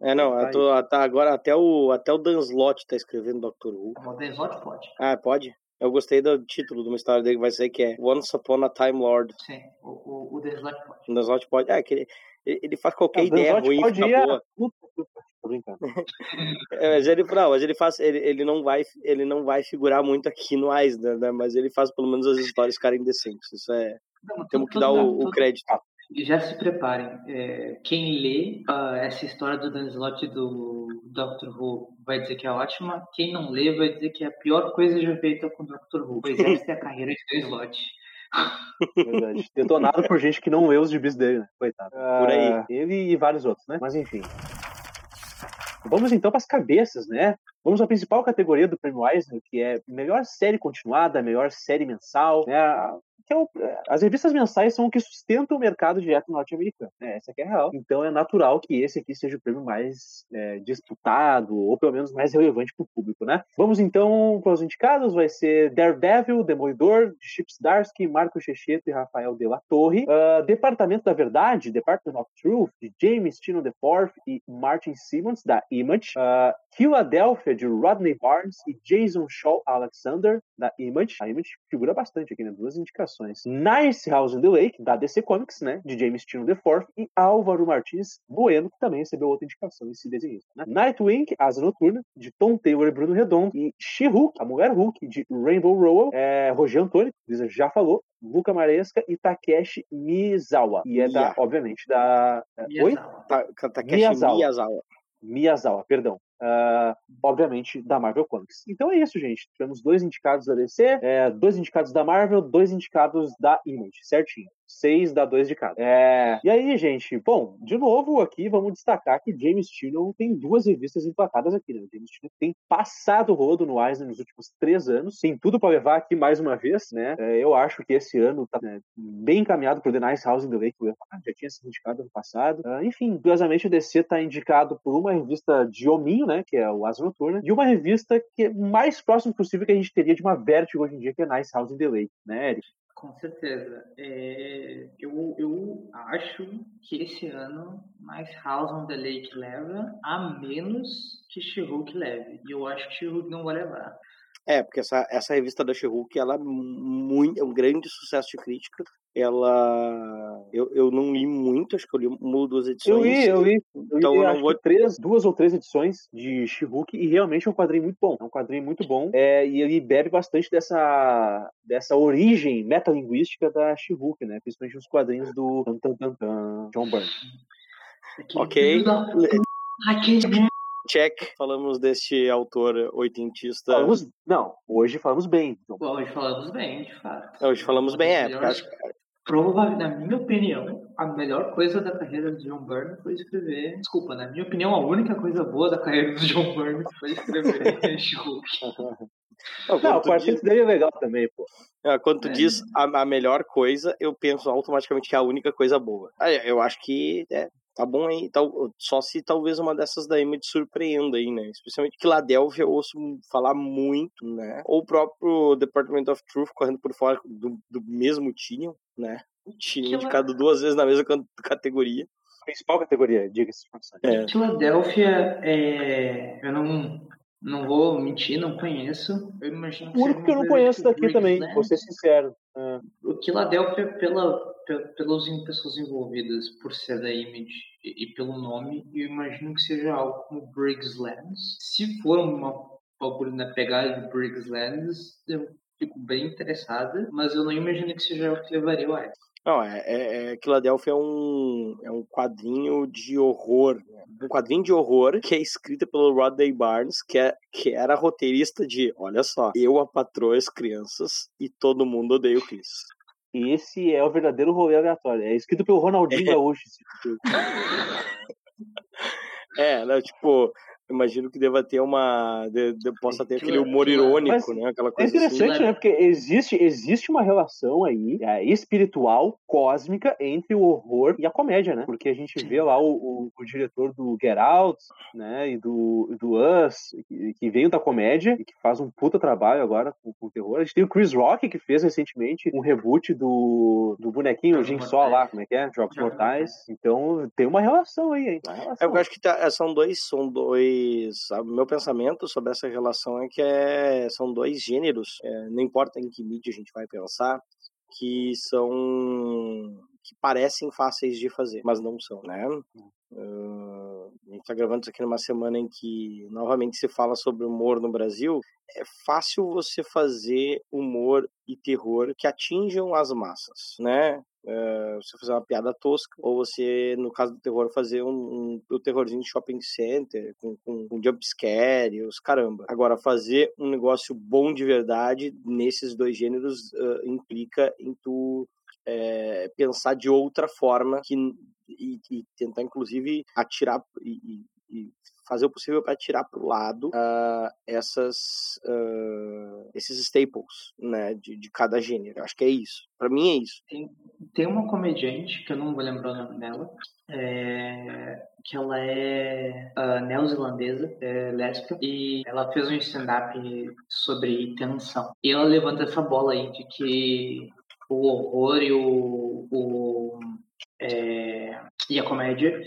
É, não, eu tô, tá, agora até o, até o Dan Slott tá escrevendo Doctor Who. O Dan Slott pode. Ah, pode? Eu gostei do título de uma história dele que vai ser que é Once Upon a Time Lord. Sim, o, o, o Dan Slott pode. O Dan Slott pode. É, que ele, ele faz qualquer não, ideia ruim pode fica boa. Tô brincando. é, mas ele, não, mas ele faz, ele, ele, não vai, ele não vai figurar muito aqui no Eisner, né? Mas ele faz pelo menos as histórias ficarem decentes. Isso é. Não, temos que dar o, o crédito já se preparem. É, quem lê uh, essa história do Dan Slott do Doctor Who vai dizer que é ótima. Quem não lê vai dizer que é a pior coisa já feita com o Doctor Who. Pois essa é a carreira de Dan Slott. Verdade. Detonado por gente que não lê os gibis dele, né? Coitado. Por aí. Ele e vários outros, né? Mas enfim. Vamos então para as cabeças, né? Vamos à principal categoria do Prêmio Eisner, que é melhor série continuada, melhor série mensal, né? Que é o, é, as revistas mensais são o que sustentam o mercado direto norte-americano. Né? Essa é a real. Então é natural que esse aqui seja o prêmio mais é, disputado, ou pelo menos mais relevante para o público, né? Vamos então para os indicados. Vai ser Daredevil, Demolidor, de Chips Darsky, Marco Checheto e Rafael De La Torre. Uh, Departamento da Verdade, Department of Truth, de James Tino IV e Martin Simmons, da Image. Uh, Philadelphia, de Rodney Barnes e Jason Shaw Alexander, da Image. A Image figura bastante aqui, né? Duas indicações. Nice House in the Lake, da DC Comics, né? De James Tino IV e Álvaro Martins Bueno, que também recebeu outra indicação, esse desenhista, né? Nightwing, Asa Noturna, de Tom Taylor e Bruno Redondo. E She-Hulk, a Mulher Hulk, de Rainbow Rowell, é, Roger Antônio, que já falou, Luca Maresca e Takeshi Miyazawa. E é da, obviamente, da. Miyazawa. Oi? Ta Takeshi Miyazawa. Miyazawa. Miyazawa, perdão. Uh, obviamente, da Marvel Comics. Então é isso, gente. Tivemos dois indicados da DC, é, dois indicados da Marvel, dois indicados da Image, certinho. Seis dá dois de cada. É... E aí, gente, bom, de novo aqui vamos destacar que James Tino tem duas revistas emplacadas aqui, né? James Tino tem passado rodo no Eisner nos últimos três anos, tem tudo para levar aqui mais uma vez, né? É, eu acho que esse ano tá né, bem encaminhado pro The Nice House in the Lake, já tinha sido indicado ano passado. Uh, enfim, curiosamente o DC tá indicado por uma revista de hominho, né? Que é o Asa Noturna, e uma revista que é mais próximo possível que a gente teria de uma Vertigo hoje em dia, que é Nice House in the Lake, né, Eric? Com certeza. É, eu, eu acho que esse ano mais House on the Lake leva, a menos que She-Hulk leve. E eu acho que She-Hulk não vai levar. É, porque essa, essa revista da She-Hulk, ela é, muito, é um grande sucesso de crítica ela. Eu, eu não li muito, acho que eu li uma ou duas edições. Eu li, eu li. Eu então li, eu não vou... três, duas ou três edições de She-Hulk e realmente é um quadrinho muito bom. É um quadrinho muito bom. É, e ele bebe bastante dessa, dessa origem metalinguística da She-Hulk, né? Principalmente nos quadrinhos do tan, tan, tan, John Byrne. Ok. Check. Falamos deste autor oitentista. Falamos, não, hoje falamos bem. Hoje falamos bem, de fato. Hoje falamos bem, é. Porque acho, provavelmente, na minha opinião, a melhor coisa da carreira do John Byrne foi escrever. Desculpa, na minha opinião, a única coisa boa da carreira do John Byrne foi escrever She-Hulk. Não, não o quarteto diz... dele é legal também, pô. É, quando tu é. diz a, a, melhor coisa, eu penso automaticamente que é a única coisa boa. Eu acho que é, tá bom aí. Tal, só se talvez uma dessas da Image surpreenda aí, né? Especialmente Philadelphia eu ouço falar muito, né? Ou o próprio Department of Truth correndo por fora do, do mesmo time, né? Tinha indicado duas vezes na mesma categoria. Principal categoria, diga-se é. Philadelphia, é... eu não, não vou mentir, não conheço. Eu imagino que o único que eu não conheço daqui também, né? vou ser sincero. É. O Philadelphia, pela pelas pessoas envolvidas por ser da Image e, pelo nome, eu imagino que seja algo como Briggs Lands. Se for uma algo na pegada de Briggs Lands, eu fico bem interessada, mas eu não imagino que seja o que levaria o Ice. Não, é, é, é Philadelphia é um, é um quadrinho de horror. Né? Um quadrinho de horror que é escrito pelo Rodney Barnes, que, é, que era roteirista de, olha só, eu, a patroa, as crianças e todo mundo odeia o Chris. Esse é o verdadeiro rolê aleatório. É escrito pelo Ronaldinho é. Gaúcho. é, né, tipo, imagino que deva ter uma. De, de, possa ter aquele humor irônico, né? Aquela é coisa é interessante, assim. né? Porque existe, existe uma relação aí é, espiritual, cósmica, entre o horror e a comédia, né? Porque a gente vê lá o, o, o diretor do Get Out, né? E do, do Us, que, que, veio da comédia e que faz um puta trabalho agora com, com o terror. A gente tem o Chris Rock, que fez recentemente um reboot do, do bonequinho Jim Só lá, como é que é? Jogos Mortais. Então tem uma relação aí, hein? Relação. Eu acho que tá, são dois, são dois o meu pensamento sobre essa relação é que é, são dois gêneros, é, não importa em que mídia a gente vai pensar, que são que parecem fáceis de fazer, mas não são, né? Está gravando isso aqui numa semana em que novamente se fala sobre humor no Brasil. É fácil você fazer humor e terror que atinjam as massas, né? Uh, você fazer uma piada tosca, ou você, no caso do terror, fazer um, um, um terrorzinho de shopping center, com, com, com jumpscare, os caramba. Agora, fazer um negócio bom de verdade nesses dois gêneros uh, implica em tu é, pensar de outra forma que, e, e tentar, inclusive, atirar e, e fazer o possível para tirar para o lado uh, essas, uh, esses staples né, de, de cada gênero. Acho que é isso. Para mim é isso. Tem, tem uma comediante, que eu não vou lembrar o nome dela, é, que ela é uh, neozelandesa, é lésbica, e ela fez um stand-up sobre tensão. E ela levanta essa bola aí de que o horror e o, o é, e a comédia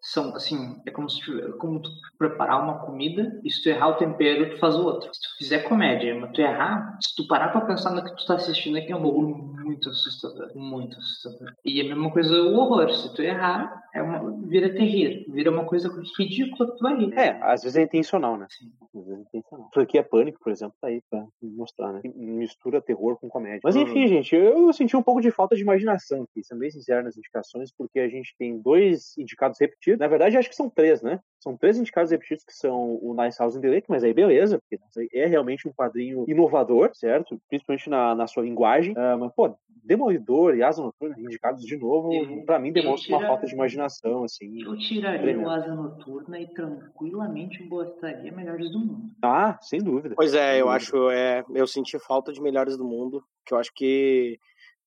são assim, é como se como tu preparar uma comida e se tu errar o tempero, tu faz o outro. Se tu fizer comédia, mas tu errar, se tu parar pra pensar no que tu tá assistindo aqui, é um bagulho muito assustador, muito assustador. E a mesma coisa o horror, se tu errar, é uma, vira terrir, vira uma coisa ridícula que tu vai rir. É, às vezes é intencional, né? Sim. Às vezes é intencional. Porque é Pânico, por exemplo, tá aí pra mostrar, né? Mistura terror com comédia. Mas enfim, hum. gente, eu senti um pouco de falta de imaginação aqui, sendo bem sincero nas indicações, porque a gente tem dois indicados repetidos, na verdade, acho que são três, né? São três indicados repetidos que são o Nice House in the Lake, mas aí beleza, porque é realmente um quadrinho inovador, certo? Principalmente na, na sua linguagem. Uh, mas, pô, Demolidor e Asa Noturna indicados de novo, para mim demonstra tira... uma falta de imaginação, assim. Eu tiraria tremendo. o Asa Noturna e tranquilamente botaria Melhores do Mundo. Ah, sem dúvida. Pois é, eu acho, é, eu senti falta de Melhores do Mundo, que eu acho que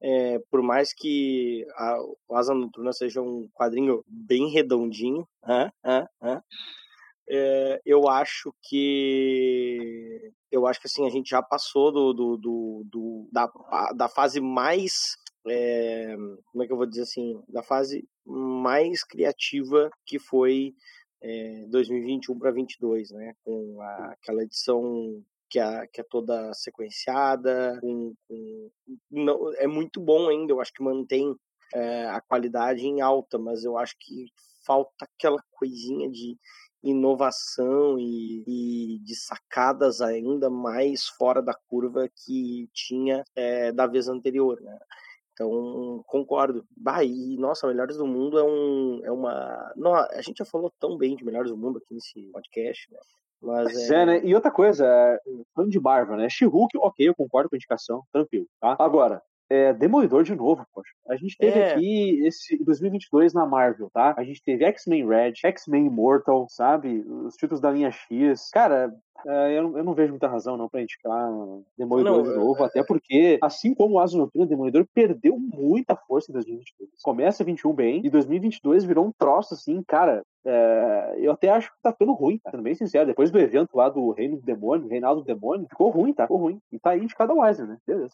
é, por mais que a, o Asa Noturna seja um quadrinho bem redondinho, é, eu acho que eu acho que assim a gente já passou do, do, do, do da, da fase mais é, como é que eu vou dizer assim da fase mais criativa que foi é, 2021 para 22 né com a, aquela edição que é, que é toda sequenciada, com, com, não, é muito bom ainda, eu acho que mantém é, a qualidade em alta, mas eu acho que falta aquela coisinha de inovação e, e de sacadas ainda mais fora da curva que tinha é, da vez anterior, né? Então, concordo. Bah, e, nossa, Melhores do Mundo é, um, é uma. Não, a gente já falou tão bem de Melhores do Mundo aqui nesse podcast, né? Mas é... é... né? E outra coisa, é, falando de Marvel, né? She-Hulk, ok, eu concordo com a indicação, tranquilo, tá? Agora, é, Demolidor de novo, poxa. A gente teve é. aqui esse 2022 na Marvel, tá? A gente teve X-Men Red, X-Men Immortal, sabe? Os títulos da linha X. Cara, é, eu, eu, não vejo muita razão não para indicar Demolidor não, de novo, é... até porque, assim como o Asa Noturna, Demolidor perdeu muita força em 2022. Começa 21 bem, e 2022 virou um troço assim, cara, é, eu até acho que tá ficando ruim, tá? sendo bem sincero. Depois do evento lá do Reino do Demônio, Reinaldo do Demônio, ficou ruim, tá? Ficou ruim. E tá aí indicado a Weisner, né? Beleza.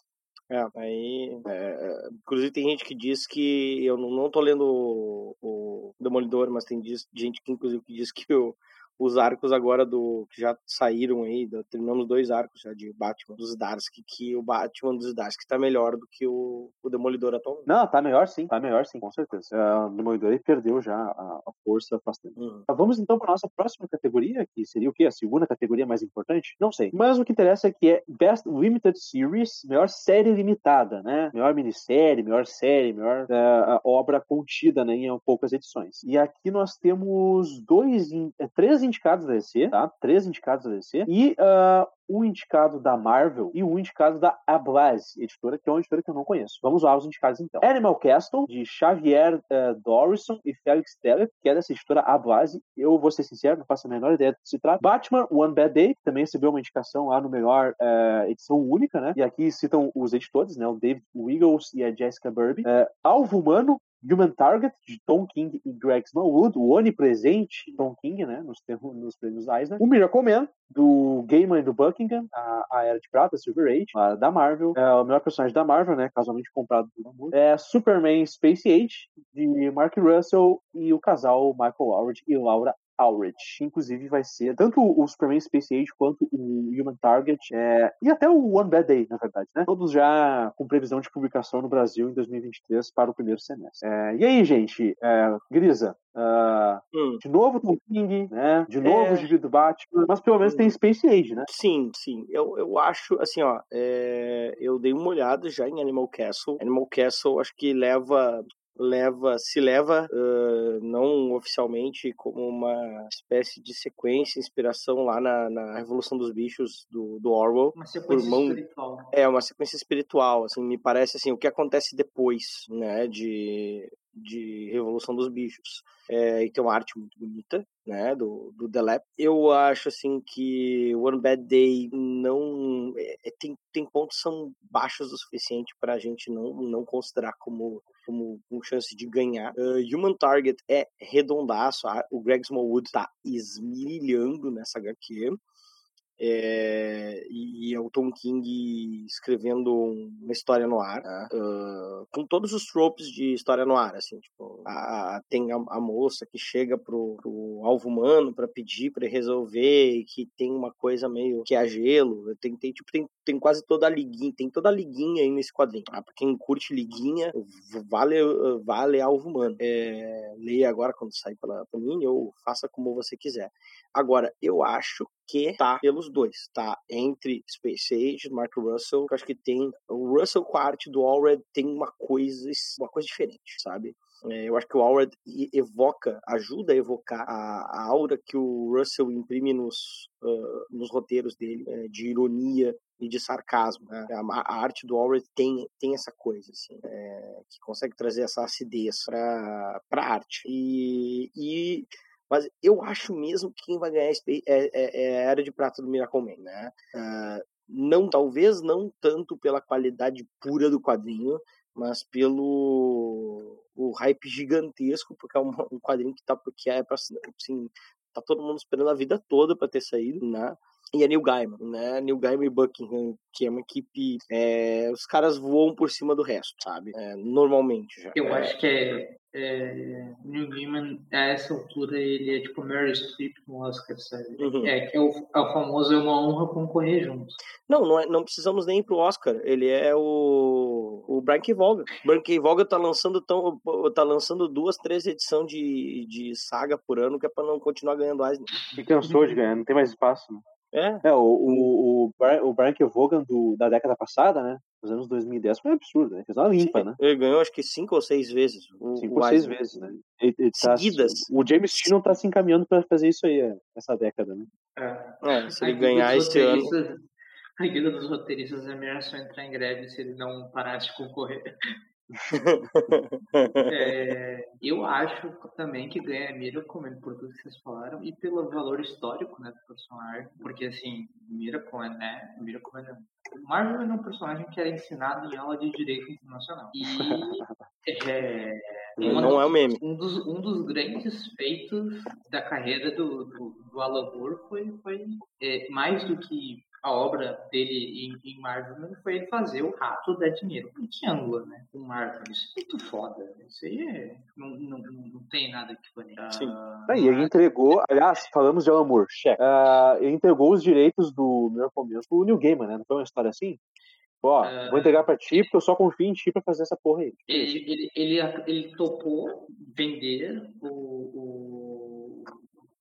É, aí. É, inclusive tem gente que diz que. Eu não, não tô lendo o, o Demolidor, mas tem diz, gente que inclusive que diz que o, os arcos agora do que já saíram aí, terminamos dois arcos já de Batman dos Darsky, que o Batman dos Darsky tá melhor do que o, o Demolidor atualmente. Não, tá melhor sim, tá melhor sim, com certeza. É, o Demolidor ele perdeu já a, a força bastante. Uhum. Vamos então para nossa próxima categoria, que seria o quê? A segunda categoria mais importante? Não sei. Mas o que interessa é que é Best Limited Series, melhor série limitada, né? Melhor minissérie, melhor série, melhor uh, obra contida né, em poucas edições. E aqui nós temos dois, é, três indicados da DC, tá? Três indicados da DC. E uh, um indicado da Marvel e um indicado da Ablaz, editora, que é uma editora que eu não conheço. Vamos lá os indicados então. Animal Castle, de Xavier uh, Dorison e Felix Teller, que é dessa editora Ablaz. Eu vou ser sincero, não faço a menor ideia do que se trata. Batman One Bad Day, que também recebeu uma indicação lá no melhor uh, edição única, né? E aqui citam os editores, né? O David Wiggles e a Jessica Burby. Uh, Alvo Humano, Human Target, de Tom King e Greg Smallwood, o onipresente Tom King, né, nos, nos prêmios Eisner. O Miracle Man, do Gaiman e do Buckingham, a, a Era de Prata, Silver Age, a, da Marvel, é o melhor personagem da Marvel, né, casualmente comprado por É Superman Space Age, de Mark Russell e o casal Michael Howard e Laura Outreach. Inclusive vai ser tanto o Superman Space Age quanto o Human Target é, e até o One Bad Day, na verdade, né? Todos já com previsão de publicação no Brasil em 2023 para o primeiro semestre. É, e aí, gente, é, Grisa, Uh, hum. De novo Tom King, né? De novo é... o gibi do Batman, mas pelo menos tem Space Age, né? Sim, sim. Eu, eu acho, assim, ó, é... eu dei uma olhada já em Animal Castle. Animal Castle acho que leva leva se leva uh, não oficialmente como uma espécie de sequência inspiração lá na, na Revolução dos Bichos do, do Orwell uma sequência mão... espiritual é uma sequência espiritual assim me parece assim o que acontece depois né de de Revolução dos Bichos. É, e tem uma arte muito bonita, né, do, do Delep. Eu acho, assim, que One Bad Day não... É, é tem, tem pontos que são baixos o suficiente para a gente não, não considerar como, como com chance de ganhar. Uh, Human Target é redondaço, o Greg Smallwood tá esmirilhando nessa HQ. É, e é o Tom King escrevendo uma história no ar, uh, com todos os tropes de história no ar, assim, tipo, a, a, tem a, a, moça que chega pro, pro alvo humano para pedir para resolver, e que tem uma coisa meio que é gelo, tem, tem, tipo, tem, tem quase toda a liguinha, tem toda a liguinha aí nesse quadrinho, ah, pra quem curte liguinha, vale, vale alvo humano, é, leia agora quando sair pela Panini ou faça como você quiser. Agora, eu acho que tá pelos dois, tá? Entre Space Age, Mark Russell, que eu acho que tem. O Russell com a arte do Allred tem uma coisa, uma coisa diferente, sabe? É, eu acho que o Allred evoca, ajuda a evocar a, a aura que o Russell imprime nos, uh, nos roteiros dele, é, de ironia e de sarcasmo. Né? A, a, arte do Allred tem, tem essa coisa, assim, é, que consegue trazer essa acidez para a arte. E, e mas eu acho mesmo que quem vai ganhar é, é, é a Era de Prata do Miracle Man, né? Uh, não, talvez não tanto pela qualidade pura do quadrinho, mas pelo o hype gigantesco, porque é um, um quadrinho que tá porque é para assim, tá todo mundo esperando a vida toda para ter saído, né? E a Neil Gaiman, né? Neil Gaiman e Buckingham, que é uma equipe. É, os caras voam por cima do resto, sabe? É, normalmente já. Eu é. acho que é, é, Neil Gaiman, a essa altura, ele é tipo Mary Streep no Oscar, sabe? Uhum. É, é o, é o famoso é uma honra concorrer juntos. Não, não, é, não precisamos nem ir pro Oscar. Ele é o, o Brian K. Volga. Brian K. Volga tá lançando, tão, tá lançando duas, três edições de, de saga por ano, que é pra não continuar ganhando Eisner. E cansou de ganhar, não tem mais espaço, né? É. é o, o, o, o Brian Kevogan do, da década passada, né? Nos anos 2010 foi um absurdo, né? Fez uma limpa, Sim, né? Ele ganhou acho que cinco ou seis vezes. O, cinco ou seis vezes, né? Ele, ele tá, Seguidas. O James Tino tá se encaminhando para fazer isso aí, é, essa década, né? É, é se ele ganhar esse ano. A guilda dos roteiristas é melhor só entrar em greve se ele não parar de concorrer. É, eu acho também que ganha Miracle por tudo que vocês falaram e pelo valor histórico né, do personagem, porque assim, Miracle né, Miracle é Marvel é um personagem que era ensinado em aula de direito internacional e é, não é o meme. Um dos, um dos grandes feitos da carreira do, do, do Alan Moore foi, foi é, mais do que a obra dele em, em Marvel foi ele fazer o rato dar dinheiro pro Kiangla, né? Com Marvel. Isso é muito foda. Isso aí é, não, não, não tem nada que conectar. Sim. Ah, e ele entregou, aliás, falamos de Alan Moore, chefe. Uh, ele entregou os direitos do meu começo pro New Gamer, né? Não foi uma história assim? Ó, uh, vou entregar pra ti porque eu só confio em ti pra fazer essa porra aí. Ele, ele, ele, ele topou vender o, o,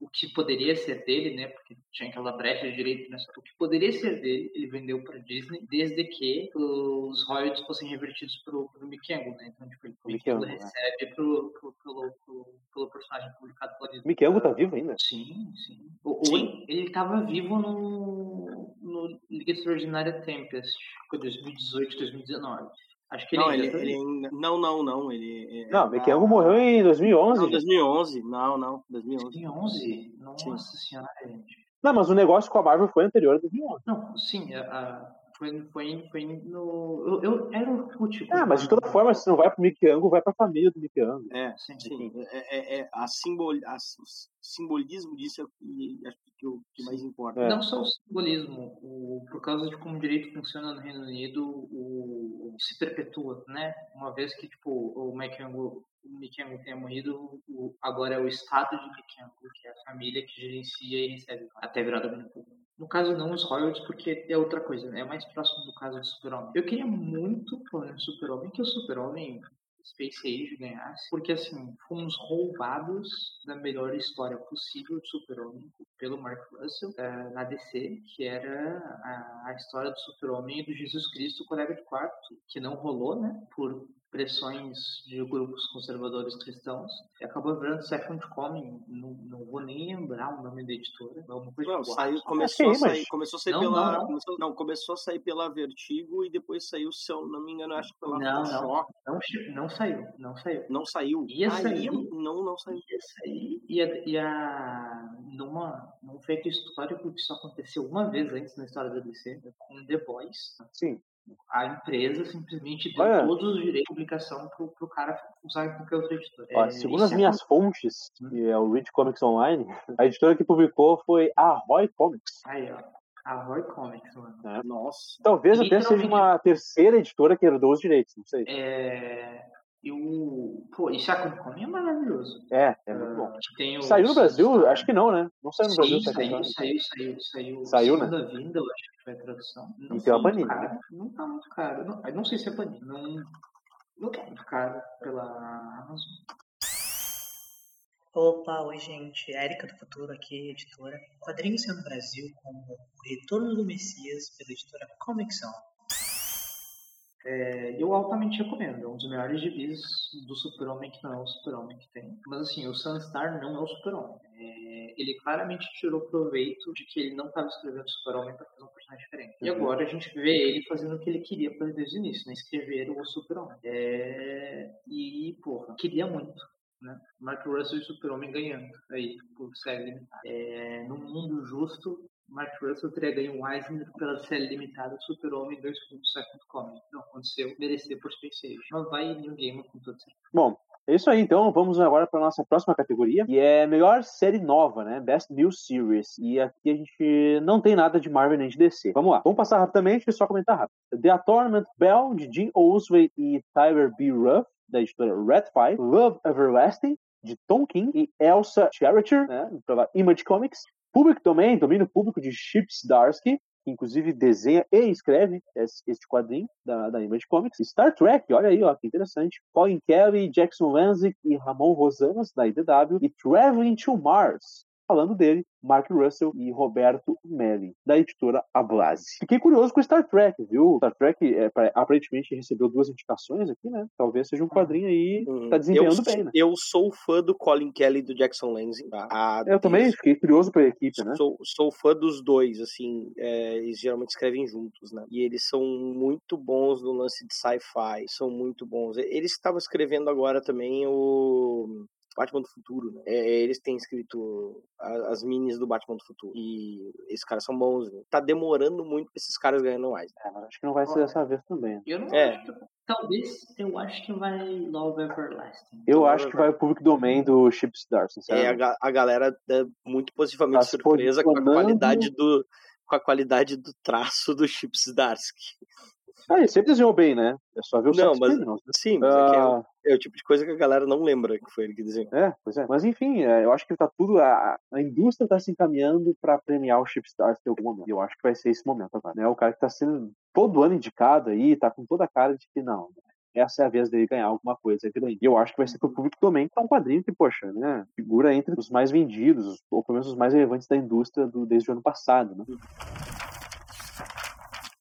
o que poderia ser dele, né? Porque tinha aquela brecha de direito nessa. O que poderia ser dele, ele vendeu pra Disney, desde que os royalties fossem revertidos pro, pro Mikengo, né? Então, tipo, ele, o Mikengo né? recebe pro, pro, pro, pro, pelo personagem publicado pela Disney. Mikengo tá vivo ainda? Sim, sim. O, sim. Ele tava vivo no, no Liga Extraordinária Tempest, foi 2018, 2019. Acho que ele, não, ainda, ele, tá ele ainda... Não, não, não. Ele, é, não, Mikengo morreu em 2011. Não, 2011. Não, não, 2011. 2011? Nossa sim. senhora, gente. Não, mas o negócio com a Marvel foi anterior a 2011. Não, sim, a, foi, foi, foi no. Eu, eu era o Orkut. Ah, mas de toda forma, se não vai pro Mickey Angle, vai pra família do Mickey Angle. É, sim, sim. É, é, é, a simbol, a, o simbolismo disso é o que, acho que, o que mais importa. É. Não só o simbolismo, o, por causa de como o direito funciona no Reino Unido, o, se perpetua, né? Uma vez que tipo, o McAngle o Mikengo tenha morrido, o, agora é o estado de Mikengo, que é a família que gerencia e recebe até virar domínio público. No caso, não os royalties, porque é outra coisa, né? É mais próximo do caso do Super-Homem. Eu queria muito, falando de Super-Homem, que o Super-Homem Space Age ganhasse, porque assim, fomos roubados da melhor história possível de Super-Homem pelo Mark Russell uh, na DC, que era a, a história do Super-Homem e do Jesus Cristo, colega de quarto, que não rolou, né, por pressões de grupos conservadores cristãos e acabou virando Second Coming. Não, não vou nem lembrar o nome da editora. Não, não saiu, começou, a sair, começou a sair não, pela. Não, Começou, não, começou a sair pela Vertigo e depois saiu, se eu não me engano, acho que pela não, não, não, não, saiu. Não saiu. Não saiu. Ia sair. Não, não saiu. Ia sair. E a, e a, numa, num feito histórico que só aconteceu uma vez antes na história da DC, com The Boys. Sim a empresa simplesmente deu Olha. todos os direitos de publicação pro, pro cara usar em qualquer outra editora. Ó, é, segundo as é minhas fontes, hum. que é o Read Comics Online, a editora que publicou foi a Roy Comics. Aí, ó. A Roy Comics, mano. É. Nossa. Talvez até seja uma terceira editora que herdou os direitos, não sei. É. E o. Pô, e Coming é maravilhoso. É, é muito bom. Uh, saiu no Brasil? Acho que não, né? Não saiu no Brasil. Sim, saiu, saiu, saiu, saiu. Saiu, né? Segunda vinda, eu acho que foi a tradução. Não e tem uma Panini. Né? Não tá muito caro. Não, não sei se é Panini. Não, não tá muito caro pela Amazon. Opa, oi gente, Érica do Futuro aqui, editora. Quadrinhos no Brasil como O Retorno do Messias, pela editora Comic Zone. É, eu altamente recomendo, é um dos melhores gibis do Super-Homem que não é o Super-Homem que tem. Mas assim, o Sunstar não é o Super-Homem. É, ele claramente tirou proveito de que ele não estava escrevendo Super-Homem para fazer um personagem diferente. Uhum. E agora a gente vê ele fazendo o que ele queria fazer desde o início, né? Escrever o Super-Homem. É, e, porra, queria muito. Né? Mark Russell e Super-Homem ganhando aí por série limitada. É, num mundo justo, Mark Russell teria ganho o Eisner pela série limitada Super-Homem 2 Second Comic. Não aconteceu, merecer por Space Age. Mas vai New Game com todo certeza. Bom, é isso aí, então. Vamos agora para nossa próxima categoria, que é melhor série nova, né? Best New Series. E aqui a gente não tem nada de Marvel nem de DC. Vamos lá. Vamos passar rapidamente e só comentar rápido. The Atonement Bell, de Jim Osway e Tyler B. Ruff, da editora Red Five. Love Everlasting, de Tom King e Elsa Character, né? Pela Image Comics. Público também, domínio público de Chips Darsky, que inclusive desenha e escreve este quadrinho da, da Image Comics. Star Trek, olha aí, ó, que interessante. Colin Kelly, Jackson Lanzik e Ramon Rosanas, da IDW. E Traveling to Mars, falando dele, Mark Russell e Roberto Melli, da editora Ablase. Fiquei curioso com Star Trek, viu? Star Trek é, aparentemente recebeu duas indicações aqui, né? Talvez seja um quadrinho aí que tá desempenhando eu, bem, né? Eu sou fã do Colin Kelly e do Jackson Lansing. Tá? eu também fiquei curioso pela equipe, né? Sou, sou fã dos dois, assim, é, eles geralmente escrevem juntos, né? E eles são muito bons no lance de sci-fi, são muito bons. Eles estavam escrevendo agora também o Batman do Futuro, né? É, é, eles têm escrito as minis do Batman do Futuro. E esses caras são bons, né? Tá demorando muito pra esses caras ganhando mais. É, mas acho que não vai ser dessa vez também. Eu não é. acho que... Talvez, eu acho que vai Love Everlasting. Eu acho que vai o Public Domain do Chip Star, É, a, a galera é muito positivamente tá surpresa com a qualidade do, com a qualidade do traço do Chips Darsky. Ah, ele sempre desenhou bem, né? É só ver o Não, mas- Criminals, né? Sim, mas é, é, o- Ah, é o tipo de coisa que a galera não lembra que foi ele que desenhou. é, pois é. Mas enfim, é, eu acho que tá tudo. A, a indústria tá se encaminhando pra premiar o Chip Stars em algum momento. E eu acho que vai ser esse momento agora. Né? O cara que tá sendo todo ano indicado aí, tá com toda a cara de que não. Essa é a vez dele ganhar alguma coisa grande. E eu acho que vai ser pro público também, que é um quadrinho que, poxa, né? Figura entre os mais vendidos, ou pelo menos os mais relevantes da indústria do, desde o ano passado, né?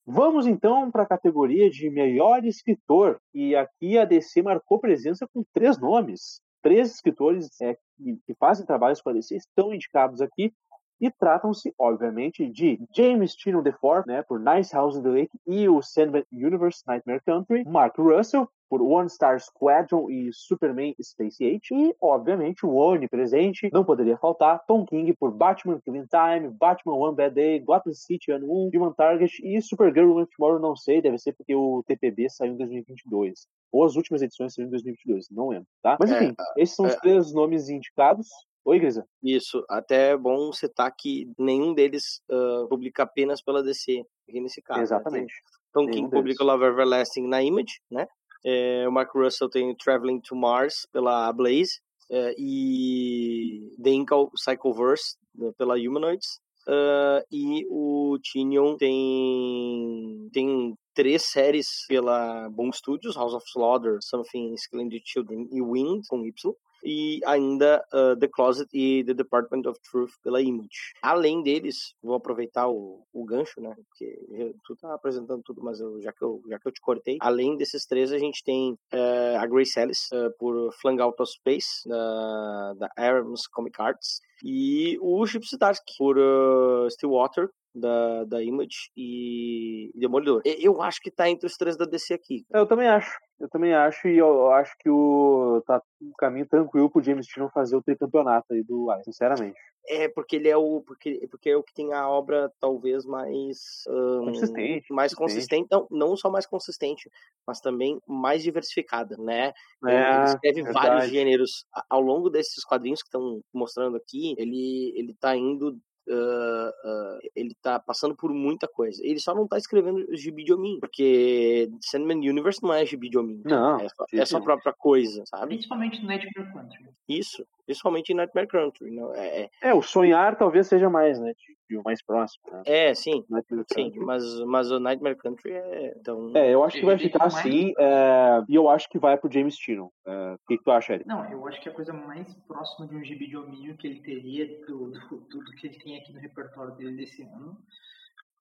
Vamos então para a categoria de melhor escritor. E aqui a DC marcou presença com três nomes. Três escritores é, que, que fazem trabalhos com a DC estão indicados aqui. E tratam-se, obviamente, de James Tynion IV, né, por Nice House in the Lake e o Sandman Universe Nightmare Country, Mark Russell por One Star Squadron e Superman Space Age, e, obviamente, o onipresente, não poderia faltar, Tom King por Batman Killing Time, Batman One Bad Day, Gotham City Ano 1, Human Target e Supergirl of Tomorrow, não sei, deve ser porque o TPB saiu em 2022. Ou as últimas edições saíram em 2022, não lembro, tá? Mas É, enfim, esses são os é. três nomes indicados. Oi, Grisa. Isso, até é bom citar que nenhum deles ah, publica apenas pela DC, aqui nesse caso. né? Exatamente. Tem- Tom King publica. Love Everlasting na Image, né? É, o Mark Russell tem Traveling to Mars pela Blaze é, e The Incal Cycleverse né, pela Humanoids. Ah, e o Tinion tem tem três séries pela Boom Studios, House of Slaughter, Something Splendid Children e Wind, com Y. E ainda ah, The Closet e The Department of Truth pela Image. Além deles, vou aproveitar o, o gancho, né? Porque tu tá apresentando tudo, mas eu, já, que eu, já que eu te cortei. Além desses três, a gente tem eh, a Grace Ellis eh, por Flung Out of Space, da, da Arms Comic Arts. E o Chip Zdarsky por uh, Stillwater, da, da Image e Demolidor. Eu acho que tá entre os três da DC aqui. Eu também acho. Eu também acho, e eu acho que o tá um caminho tranquilo pro James Tynion fazer o tricampeonato aí do Iron, sinceramente. É, porque ele é o. Porque, porque é o que tem a obra talvez mais. ahn, Consistente, Mais consistente. consistente. Não, não só mais consistente, mas também mais diversificada, né? Ele- É, ele escreve verdade. vários gêneros. Ao longo desses quadrinhos que estão mostrando aqui, ele, ele tá indo. Ah, ah, ele tá passando por muita coisa. Ele só não tá escrevendo gibi de Omin, porque Sandman Universe não é gibi de Omin. Não, É só, é sua sim. própria coisa, sabe? Principalmente no Nightmare Country. Isso. Principalmente em Nightmare Country. Não, é, é, É, o sonhar talvez seja mais, né? De, de o mais próximo, né? é, sim. Nightmare Sim, Country. mas, mas o Nightmare Country é. Então, É, eu acho que vai ficar assim, é, e eu acho que vai pro James Tynion. É, o que, que tu acha, Eric? Não, eu acho que a coisa mais próxima de um gibi de hominho que ele teria do, do, do, do que ele tem aqui no repertório dele desse ano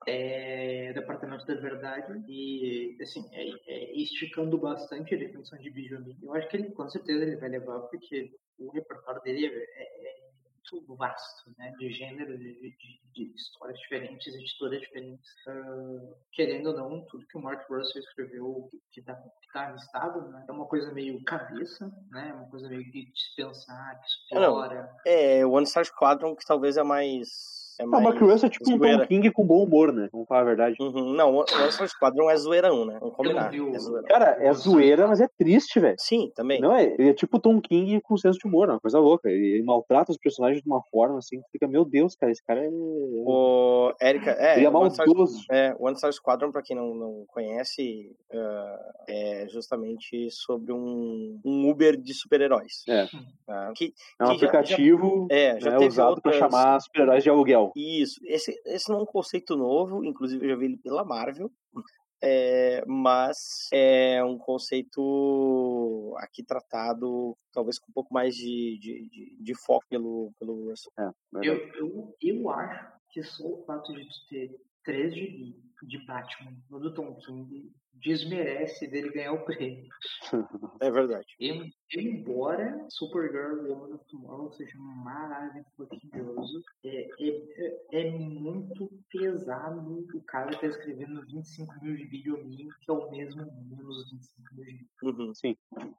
é Departamento da Verdade e, assim, é, é esticando bastante a definição de hominho. Eu acho que ele, com certeza, ele vai levar, porque o repertório dele é, é muito vasto, né, de gêneros, de, de, de histórias diferentes, editoras diferentes. Ah, querendo ou não, tudo que o Mark Russell escreveu que está que tá listado, né, é uma coisa meio cabeça, né, é uma coisa meio de dispensar, que Ah, explora. é o One Star Squadron que talvez é mais. É Não, o mais Mark Russell é tipo um. Tom King com bom humor, né? Vamos falar a verdade. Uhum, Não, o One Star Squadron é zoeirão, né? Vamos combinar. o- É zoeirão. Cara, é zoeira, mas é triste, velho. Sim, também. Não é, ele é tipo Tom King com senso de humor, é uma coisa louca. Ele, ele maltrata os personagens de uma forma assim que fica, meu Deus, cara, esse cara é. O Erika, é, ele é One Star, maldoso. é, One Star Squadron, pra quem não, não conhece, ah, é justamente sobre um, um Uber de super-heróis. É. tá? Que, É um que já- aplicativo é, já né, usado pra outras- chamar super-heróis de aluguel. Isso, esse, esse não é um conceito novo, inclusive eu já vi ele pela Marvel, é, mas é um conceito aqui tratado talvez com um pouco mais de, de, de, de foco pelo, pelo Russell. É, Eu, eu, eu acho que só o fato de tu ter três gibi de Batman no do Tom King desmerece dele ganhar o prêmio. É verdade. Em- Embora Supergirl Woman of Tomorrow seja maravilhoso, é, é, é muito pesado o cara tá escrevendo 25 mil de videominho, que é o mesmo menos 25 mil de Uhum.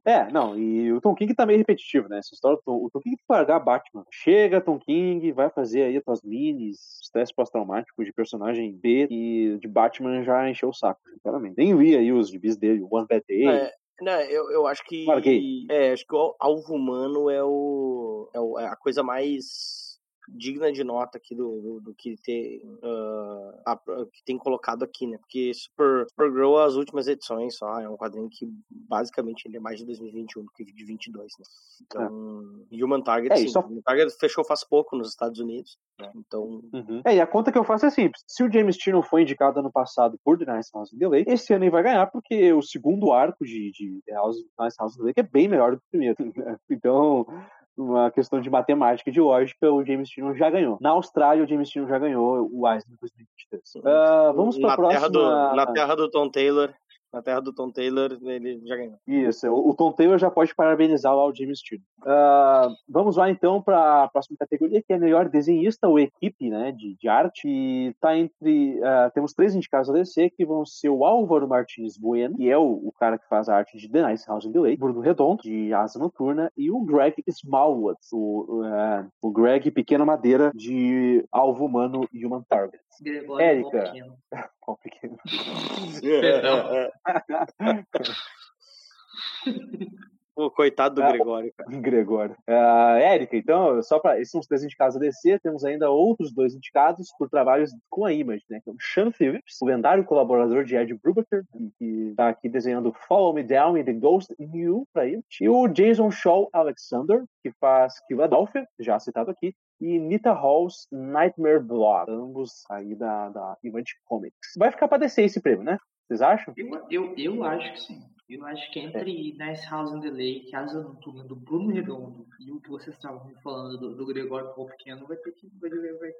É, não, e o Tom King tá meio repetitivo, né? Essa história, o Tom King tem que largar Batman. Chega, Tom King, vai fazer aí as tuas minis, estresse pós-traumático de personagem B e de Batman já encheu o saco, sinceramente. Nem li aí os gibis dele, o One Bad Day. É, não, eu, eu acho que. Larguei. É, acho que o alvo humano é, o, é, o- é a coisa mais digna de nota aqui do, do, do que, tem, uh, a, que tem colocado aqui, né? Porque Super, Supergirl, as últimas edições só, é um quadrinho que basicamente ele é mais de 2021 do que de 22, né? Então, é. Human Target, é, sim. Só... Human Target fechou faz pouco nos Estados Unidos, né? Então... Uhum. É, e a conta que eu faço é simples. Se o James Tino foi indicado ano passado por The Nice House of the Lake, esse ano ele vai ganhar porque o segundo arco de, de The House, Nice House of the Lake é bem melhor do que o primeiro. Né? Então, uma questão de matemática e de lógica, o James Tino já ganhou. Na Austrália, o James Tino já ganhou o Eisner 2023. Uh, vamos para a próxima. Terra do, na terra do Tom Taylor, na terra do Tom Taylor, ele já ganhou. Isso, o, Tom Taylor já pode parabenizar o James Stewart. Uh, vamos lá então para a próxima categoria, que é melhor desenhista ou equipe né, de, de arte. E tá entre. Uh, temos três indicados a DC, que vão ser o Álvaro Martins Bueno, que é o, o cara que faz a arte de The Nice House in the Lake, Bruno Redondo, de Asa Noturna, e o Greg Smallwood, o, uh, o Greg Pequena Madeira, de Alvo Humano e Human Target. Érica. Pau pequeno. Perdão. Pô, coitado do ah, Gregório, cara. Gregório. Uh, Érica, então, só para. Esses são os três indicados a DC, temos ainda outros dois indicados por trabalhos com a Image, né? Então, Sean Phillips, o lendário colaborador de Ed Brubaker, que está aqui desenhando Follow Me Down in the Ghost in You para Image. E o Jason Shaw Alexander, que faz Philadelphia, já citado aqui, e Nita Hall's Nightmare Blood, ambos aí da, da Image Comics. Vai ficar para descer esse prêmio, né? Vocês acham? Eu, eu, eu acho que sim. Eu acho que entre é. Nice House and the Lake, Asa Noturna do Bruno Redondo e o que vocês estavam me falando do, do Gregório Pequeno, vai ter que vai, vai, vai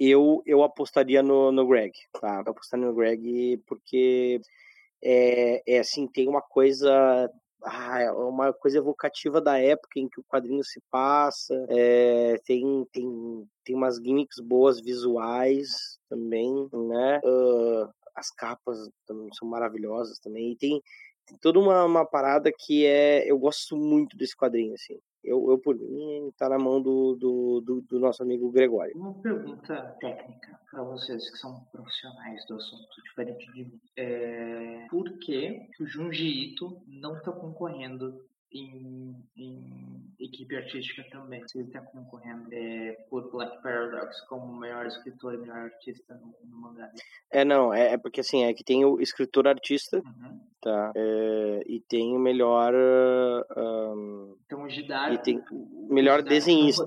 eu, eu apostaria no, no Greg, tá? Eu apostaria no Greg porque é, é assim, tem uma coisa ah, é uma coisa evocativa da época em que o quadrinho se passa. É, tem, tem, tem umas gimmicks boas visuais também, né? Uh, as capas são maravilhosas também. E tem, tem toda uma, uma parada que é. Eu gosto muito desse quadrinho, assim. Eu, eu por mim, tá na mão do, do, do, do nosso amigo Gregório. Uma pergunta técnica para vocês que são profissionais do assunto, diferente de mim. É, por que o Junji Ito não está concorrendo em, em, equipe artística também. Ele está concorrendo é, por Black Paradox como melhor escritor e melhor artista no, no mangá. É, não, é, é, porque assim, é que tem o escritor artista, uhum. tá? É, e tem o melhor. Um, então o Gidar. E tem o melhor desenhista.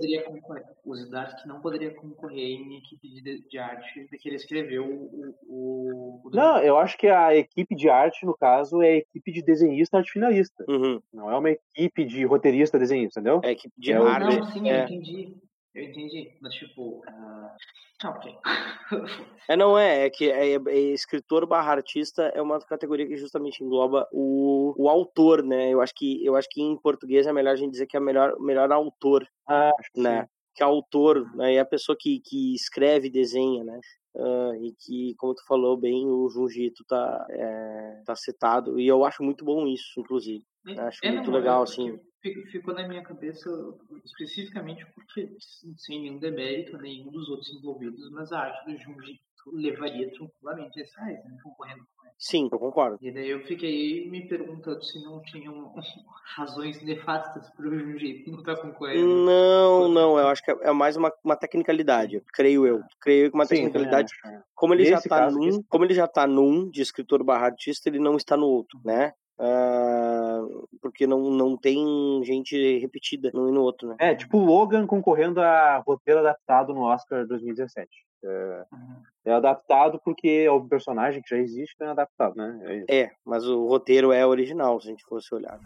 O Zidar que não poderia concorrer em equipe de, de arte porque ele escreveu o, o, o, Não, eu acho que a equipe de arte, no caso, é a equipe de desenhista arte finalista. Uhum. Não é uma equipe de roteirista desenhista, entendeu? É a equipe de é arte. Não, sim, é. eu entendi. Eu entendi, mas tipo. Uh... ok. é, não é, é que é, é, escritor barra artista é uma categoria que justamente engloba o, o autor, né? Eu acho que eu acho que em português é melhor a gente dizer que é melhor melhor autor, ah, né? Sim. Que é autor, né? É a pessoa que, que escreve, desenha, né? Uh, e que, como tu falou bem, o Jujito tá, é, tá citado, e eu acho muito bom isso, inclusive. É, acho é, muito não, legal, assim. Ficou na minha cabeça especificamente porque, sem nenhum demérito, nenhum dos outros envolvidos, mas a arte do Jujito levaria tranquilamente esse raiz, né, concorrendo Sim, eu concordo. E daí eu fiquei me perguntando se não tinham razões nefastas para o Jiu-Jitsu não estar tá concorrendo. Não, não, eu acho que é mais uma, uma tecnicalidade, creio eu. Creio que uma Sim, tecnicalidade. É. Como ele, já tá num, como ele já tá num de escritor barra artista, ele não está no outro, né? Uh, porque não, não tem gente repetida num e no outro, né? É, tipo o Logan concorrendo a roteiro adaptado no Oscar 2017. É, uhum. é, adaptado porque é um personagem que já existe, então é adaptado, né? É, é, mas o roteiro é original, se a gente fosse olhar.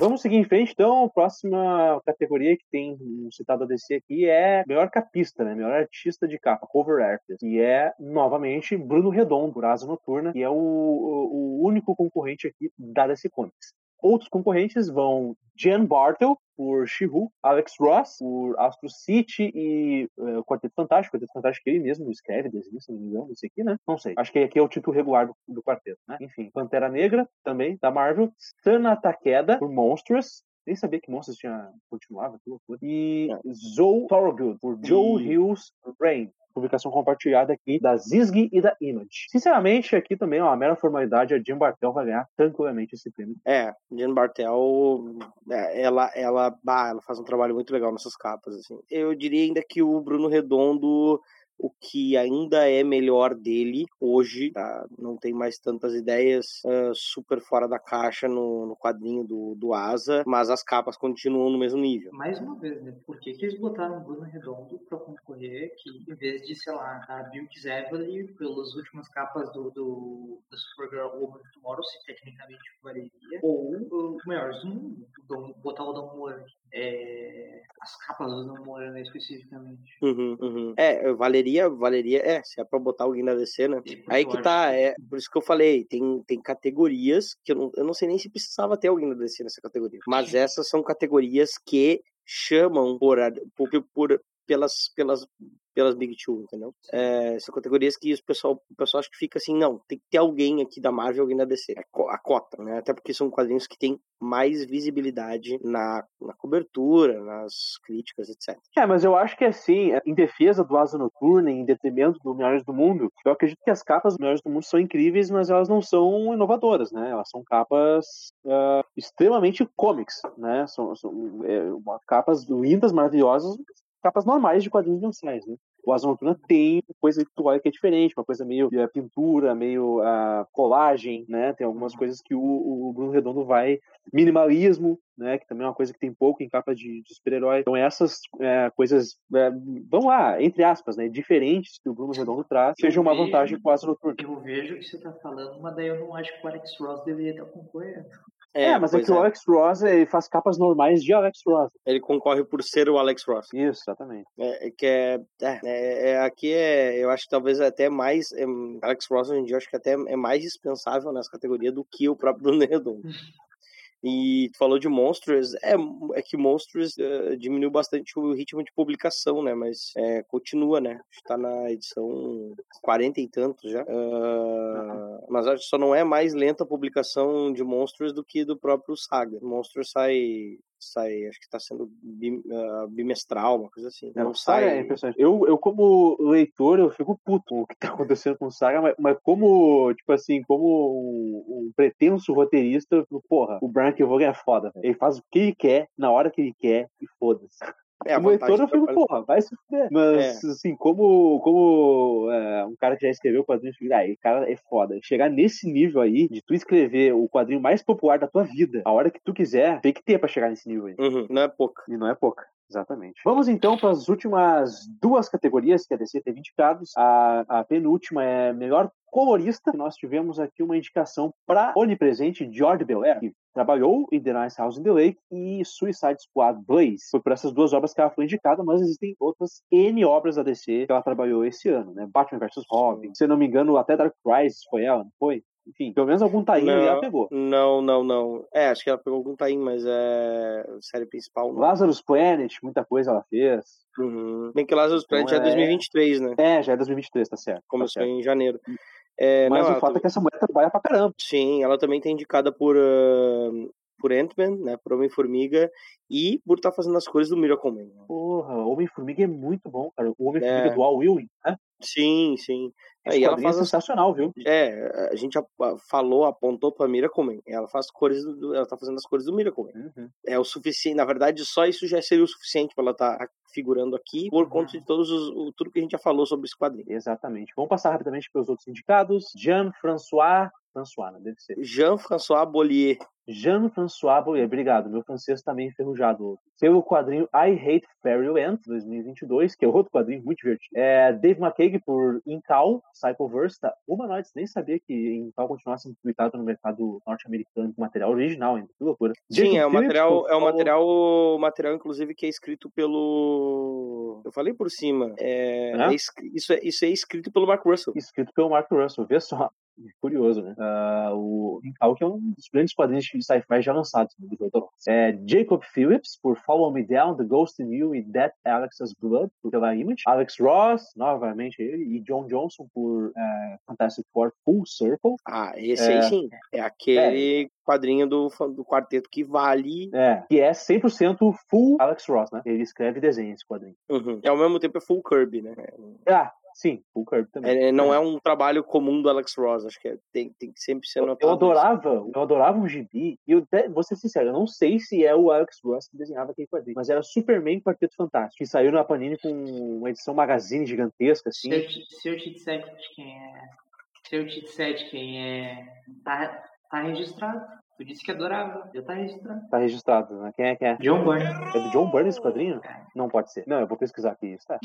Vamos seguir em frente, então. A próxima categoria que tem citado a DC aqui é melhor capista, né? Melhor artista de capa, cover artist. E é, novamente, Bruno Redondo, por Asa Noturna, que é o, o, único concorrente aqui da DC Comics. Outros concorrentes vão Jen Bartel, por She-Hulk, Alex Ross, por Astro City e uh, Quarteto Fantástico. Quarteto Fantástico ele mesmo escreve, desenha, se não me engano, esse aqui, né? Não sei. Acho que aqui é o título regular do, do quarteto, né? Enfim, Pantera Negra, também, da Marvel. Sana Takeda, por Monstrous. Nem sabia que Monstros tinha continuava, que loucura. E é. Zoe Thorogood, por Joe e... Hills Rain publicação compartilhada aqui da Zizg e da Image. Sinceramente, aqui também é uma mera formalidade, a Jean Bartel vai ganhar tranquilamente esse prêmio. É, Jean Bartel, é, ela, ela, bah, ela faz um trabalho muito legal nessas capas, assim. Eu diria ainda que o Bruno Redondo o que ainda é melhor dele hoje, tá? não tem mais tantas ideias uh, super fora da caixa no, no, quadrinho do, do Asa, mas as capas continuam no mesmo nível. Mais uma vez, né? Por que, que eles botaram o Bruno Redondo para concorrer que, em vez de, sei lá, a Bill Evely, pelas últimas capas do, do, do Supergirl Woman Tomorrow, se tecnicamente valeria, ou o maior do mundo, botar o Don Moore é, as capas do né, especificamente. Uhum, uhum. É, valeria valeria, valeria, é, se é pra botar alguém na DC, né? Aí que tá, é, por isso que eu falei, tem, tem categorias que eu não, eu não sei nem se precisava ter alguém na DC nessa categoria. Mas essas são categorias que chamam por, por, por pelas, pelas pelas Big Two, entendeu? É, são categorias que o pessoal, o pessoal acha que fica assim, não, tem que ter alguém aqui da Marvel, alguém da DC. É a cota, né? Até porque são quadrinhos que têm mais visibilidade na, na cobertura, nas críticas, etc. É, mas eu acho que assim, em defesa do Asa Noturna, em detrimento do Melhores do Mundo, eu acredito que as capas do Melhores do Mundo são incríveis, mas elas não são inovadoras, né? Elas são capas uh, extremamente comics, né? São, são é, capas lindas, maravilhosas, capas normais de quadrinhos mensais, né? O Asa Noturna tem coisa que tu olha que é diferente, uma coisa meio uh, pintura, meio uh, colagem, né? Tem algumas coisas que o, o, Bruno Redondo vai. Minimalismo, né? Que também é uma coisa que tem pouco em capa de, de super-herói. Então essas uh, coisas, é, vamos lá, entre aspas, né? Diferentes que o Bruno Redondo traz, sejam uma vantagem para o Asa Noturna. Eu vejo o que você está falando, mas daí eu não acho que o Alex Ross deveria estar concorrendo. É, é, mas é que é. o Alex Ross ele faz capas normais de Alex Ross. Ele concorre por ser o Alex Ross. Isso, exatamente. É, é que é, é, é, aqui é, eu acho que talvez até mais é, Alex Ross hoje em dia acho que até é mais dispensável nessa categoria do que o próprio Bruno Redondo. E falou de Monsters, é, é que Monsters uh, diminuiu bastante o ritmo de publicação, né? Mas é, continua, né? Está na edição 40 e tantos já. Uh, uhum. Mas acho que só não é mais lenta a publicação de Monsters do que do próprio Saga. Monsters sai sai, acho que está sendo uh, bimestral, uma coisa assim. Não, não sai. É impressionante. Eu, eu, como leitor, eu fico puto com o que está acontecendo com o Saga, mas, mas, como, tipo assim, como um, um pretenso roteirista, eu fico, porra, o Brian Kevogan é foda. Ele faz o que ele quer, na hora que ele quer, e foda-se. É, como leitor eu fico, porra, vai se fuder. Mas, é. assim, como, como é, um cara que já escreveu quadrinhos, aí, cara é foda. Chegar nesse nível aí, de tu escrever o quadrinho mais popular da tua vida, a hora que tu quiser, tem que ter pra chegar nesse nível aí. Uhum, não é pouca. E não é pouca. Exatamente. Vamos então para as últimas duas categorias que a DC teve indicados. A, a penúltima é melhor colorista. Nós tivemos aqui uma indicação para onipresente George Belair, que trabalhou em The Nice House in the Lake e Suicide Squad Blaze. Foi por essas duas obras que ela foi indicada, mas existem outras N obras da DC que ela trabalhou esse ano, né? Batman vs Robin. Se não me engano, até Dark Crisis foi ela, não foi? Enfim, pelo menos algum tainho ela pegou. Não, não, não. É, acho que ela pegou algum tainho, mas é série principal. Não. Lazarus Planet, muita coisa ela fez. Uhum. Bem que Lazarus então, Planet é... é 2023, né? É, já é 2023, tá certo. Começou tá certo. em janeiro. É, Mas não, o fato é que essa mulher trabalha pra caramba. Sim, ela também tá indicada por, uh, por Ant-Man, né? Por Homem-Formiga e por estar tá fazendo as cores do Miracle Man. Porra, Homem-Formiga é muito bom, cara. O Homem-Formiga é. do Al Ewing, né? Sim, sim. Esse ela faz é sensacional, viu? É, a gente falou, apontou pra Miracle. Ela faz cores, do, ela tá fazendo as cores do Miracle. Uhum. É o suficiente, na verdade, só isso já seria o suficiente para ela estar tá figurando aqui, por uhum. conta de todos os, tudo que a gente já falou sobre esse quadrinho. Exatamente. Vamos passar rapidamente pelos outros indicados. Jean-François François, né? Deve ser. Jean-François Bollier. Jean-François Bollier, obrigado. Meu francês também tá enferrujado. Pelo quadrinho I Hate Fairy Ant, 2022, que é outro quadrinho muito divertido. É Dave McCaig por Incal, Cycleverse, tá? Humanoids, nem sabia que Incal continuasse sendo publicado no mercado norte-americano com material original ainda, que loucura. Sim, é o material, é o material, material, inclusive, que é escrito pelo... Eu falei por cima. É, é? É, isso, é, isso é escrito pelo Mark Russell. Escrito pelo Mark Russell, vê só. Curioso, né? Uh, o Incal, que é um dos grandes quadrinhos de sci-fi já lançados no Jotaro. É Jacob Phillips, por Follow Me Down, The Ghost in You e Death Alex's Blood, pela Image. Alex Ross, novamente ele, e John Johnson por uh, Fantastic Four Full Circle. Ah, esse é, aí sim. É aquele é. quadrinho do, do quarteto que vale. É, que é 100% full Alex Ross, né? Ele escreve e desenha esse quadrinho. Uhum. E ao mesmo tempo é full Kirby, né? Ah, Sim, Full Curb também. É, não é. é um trabalho comum do Alex Ross, acho que é, tem, tem que sempre ser notado. Eu adorava, isso. eu adorava um gibi, e eu até, vou ser sincero, eu não sei se é o Alex Ross que desenhava aquele quadrinho, mas era Superman Quarteto Fantástico, que saiu na Panini com uma edição magazine gigantesca, assim. Se eu te, se eu te disser quem é. Se eu te disser quem é. Tá, tá registrado. Tu disse que adorava. Já tá registrado. Tá registrado, né? Quem é que é? John Byrne. É do John Byrne esse quadrinho? É. Não pode ser. Não, eu vou pesquisar aqui. Isso tá.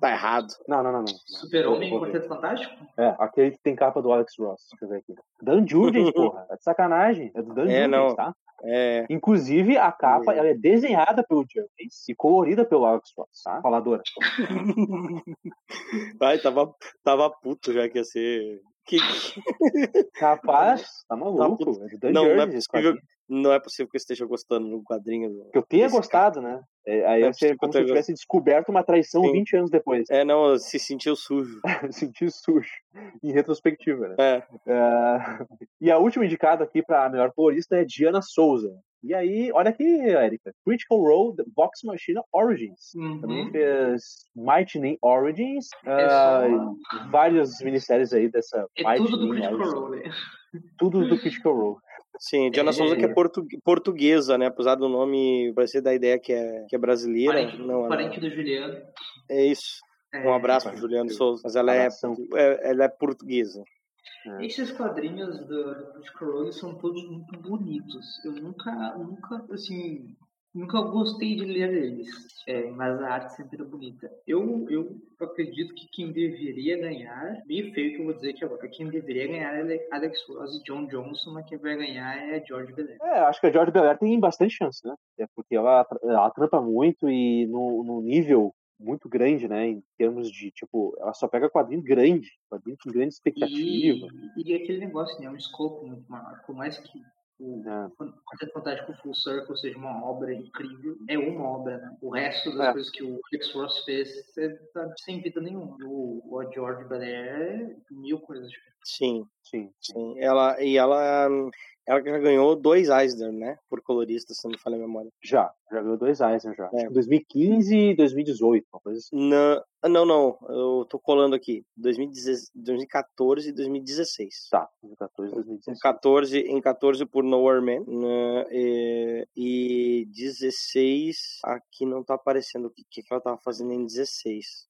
Tá errado. Não, não, não. não. Super-Homem Quarteto Fantástico? É, aquele que tem capa do Alex Ross. Deixa eu ver aqui. Dan Jurgens, porra. É de sacanagem. É do Dan é, Jurgens, tá? É. Inclusive, a capa ela é desenhada pelo Jurgens e colorida pelo Alex Ross, tá? Faladora. Ai, tava, tava puto já que ia ser que... Capaz, tá maluco. Tá é não, não é, possível, não é possível que eu esteja gostando no quadrinho. Que eu tenha gostado, cara. né? É, aí é você como se eu tivesse descoberto uma traição Sim. 20 anos depois. É, não, se sentiu sujo. sentiu sujo. Em retrospectiva, né? É. é. E a última indicada aqui para a melhor colorista é Diana Souza. E aí, olha aqui, Erika. Critical Role, Vox Machina Origins. Uhum. Também fez Mighty Origins. É uh, várias minisséries aí dessa é Mighty tudo do Critical Role. Tudo do Critical Role. Sim, Diana é, Souza que é portu portuguesa, né? Apesar do nome parecer da ideia que é, que é brasileira. Parente, não, parente ela... do Juliano. É isso. É, um abraço para Juliano Souza. Mas ela é, é, ela é portuguesa. É. Esses quadrinhos do, do Critical Role são todos muito bonitos. Eu nunca, nunca, assim, Nunca gostei de ler eles, é, mas a arte sempre é bonita. Eu, eu acredito que quem deveria ganhar, meio feio que eu vou dizer que agora, quem deveria ganhar é Alex Ross e John Johnson, mas quem vai ganhar é George Belair. É, acho que a George Belair tem bastante chance, né? É porque ela, ela trampa muito e no, no nível muito grande, né? Em termos de, tipo, ela só pega quadrinho grande, quadrinho com grande expectativa. E, e aquele negócio, né? Um escopo muito maior. Por mais que o é. Quarteto Fantástico Full Circle seja uma obra incrível, é uma obra, né? O resto das é. coisas que o Alex Ross fez tá sem vida nenhuma. O, o George Belair, mil coisas diferentes. Sim, sim, sim. Ela, e ela ela já ganhou dois Eisner, né? Por colorista, se não me falha a memória. Já, já ganhou dois Eisner já. É. 2015 e 2018, uma coisa assim. Não, não, não. Eu tô colando aqui. 2014 e 2016. Tá, 2014 e 2016. Em 14, em 14 por Nowhere Man. Né, e, e 16, aqui não tá aparecendo o que, que ela tava fazendo em 16.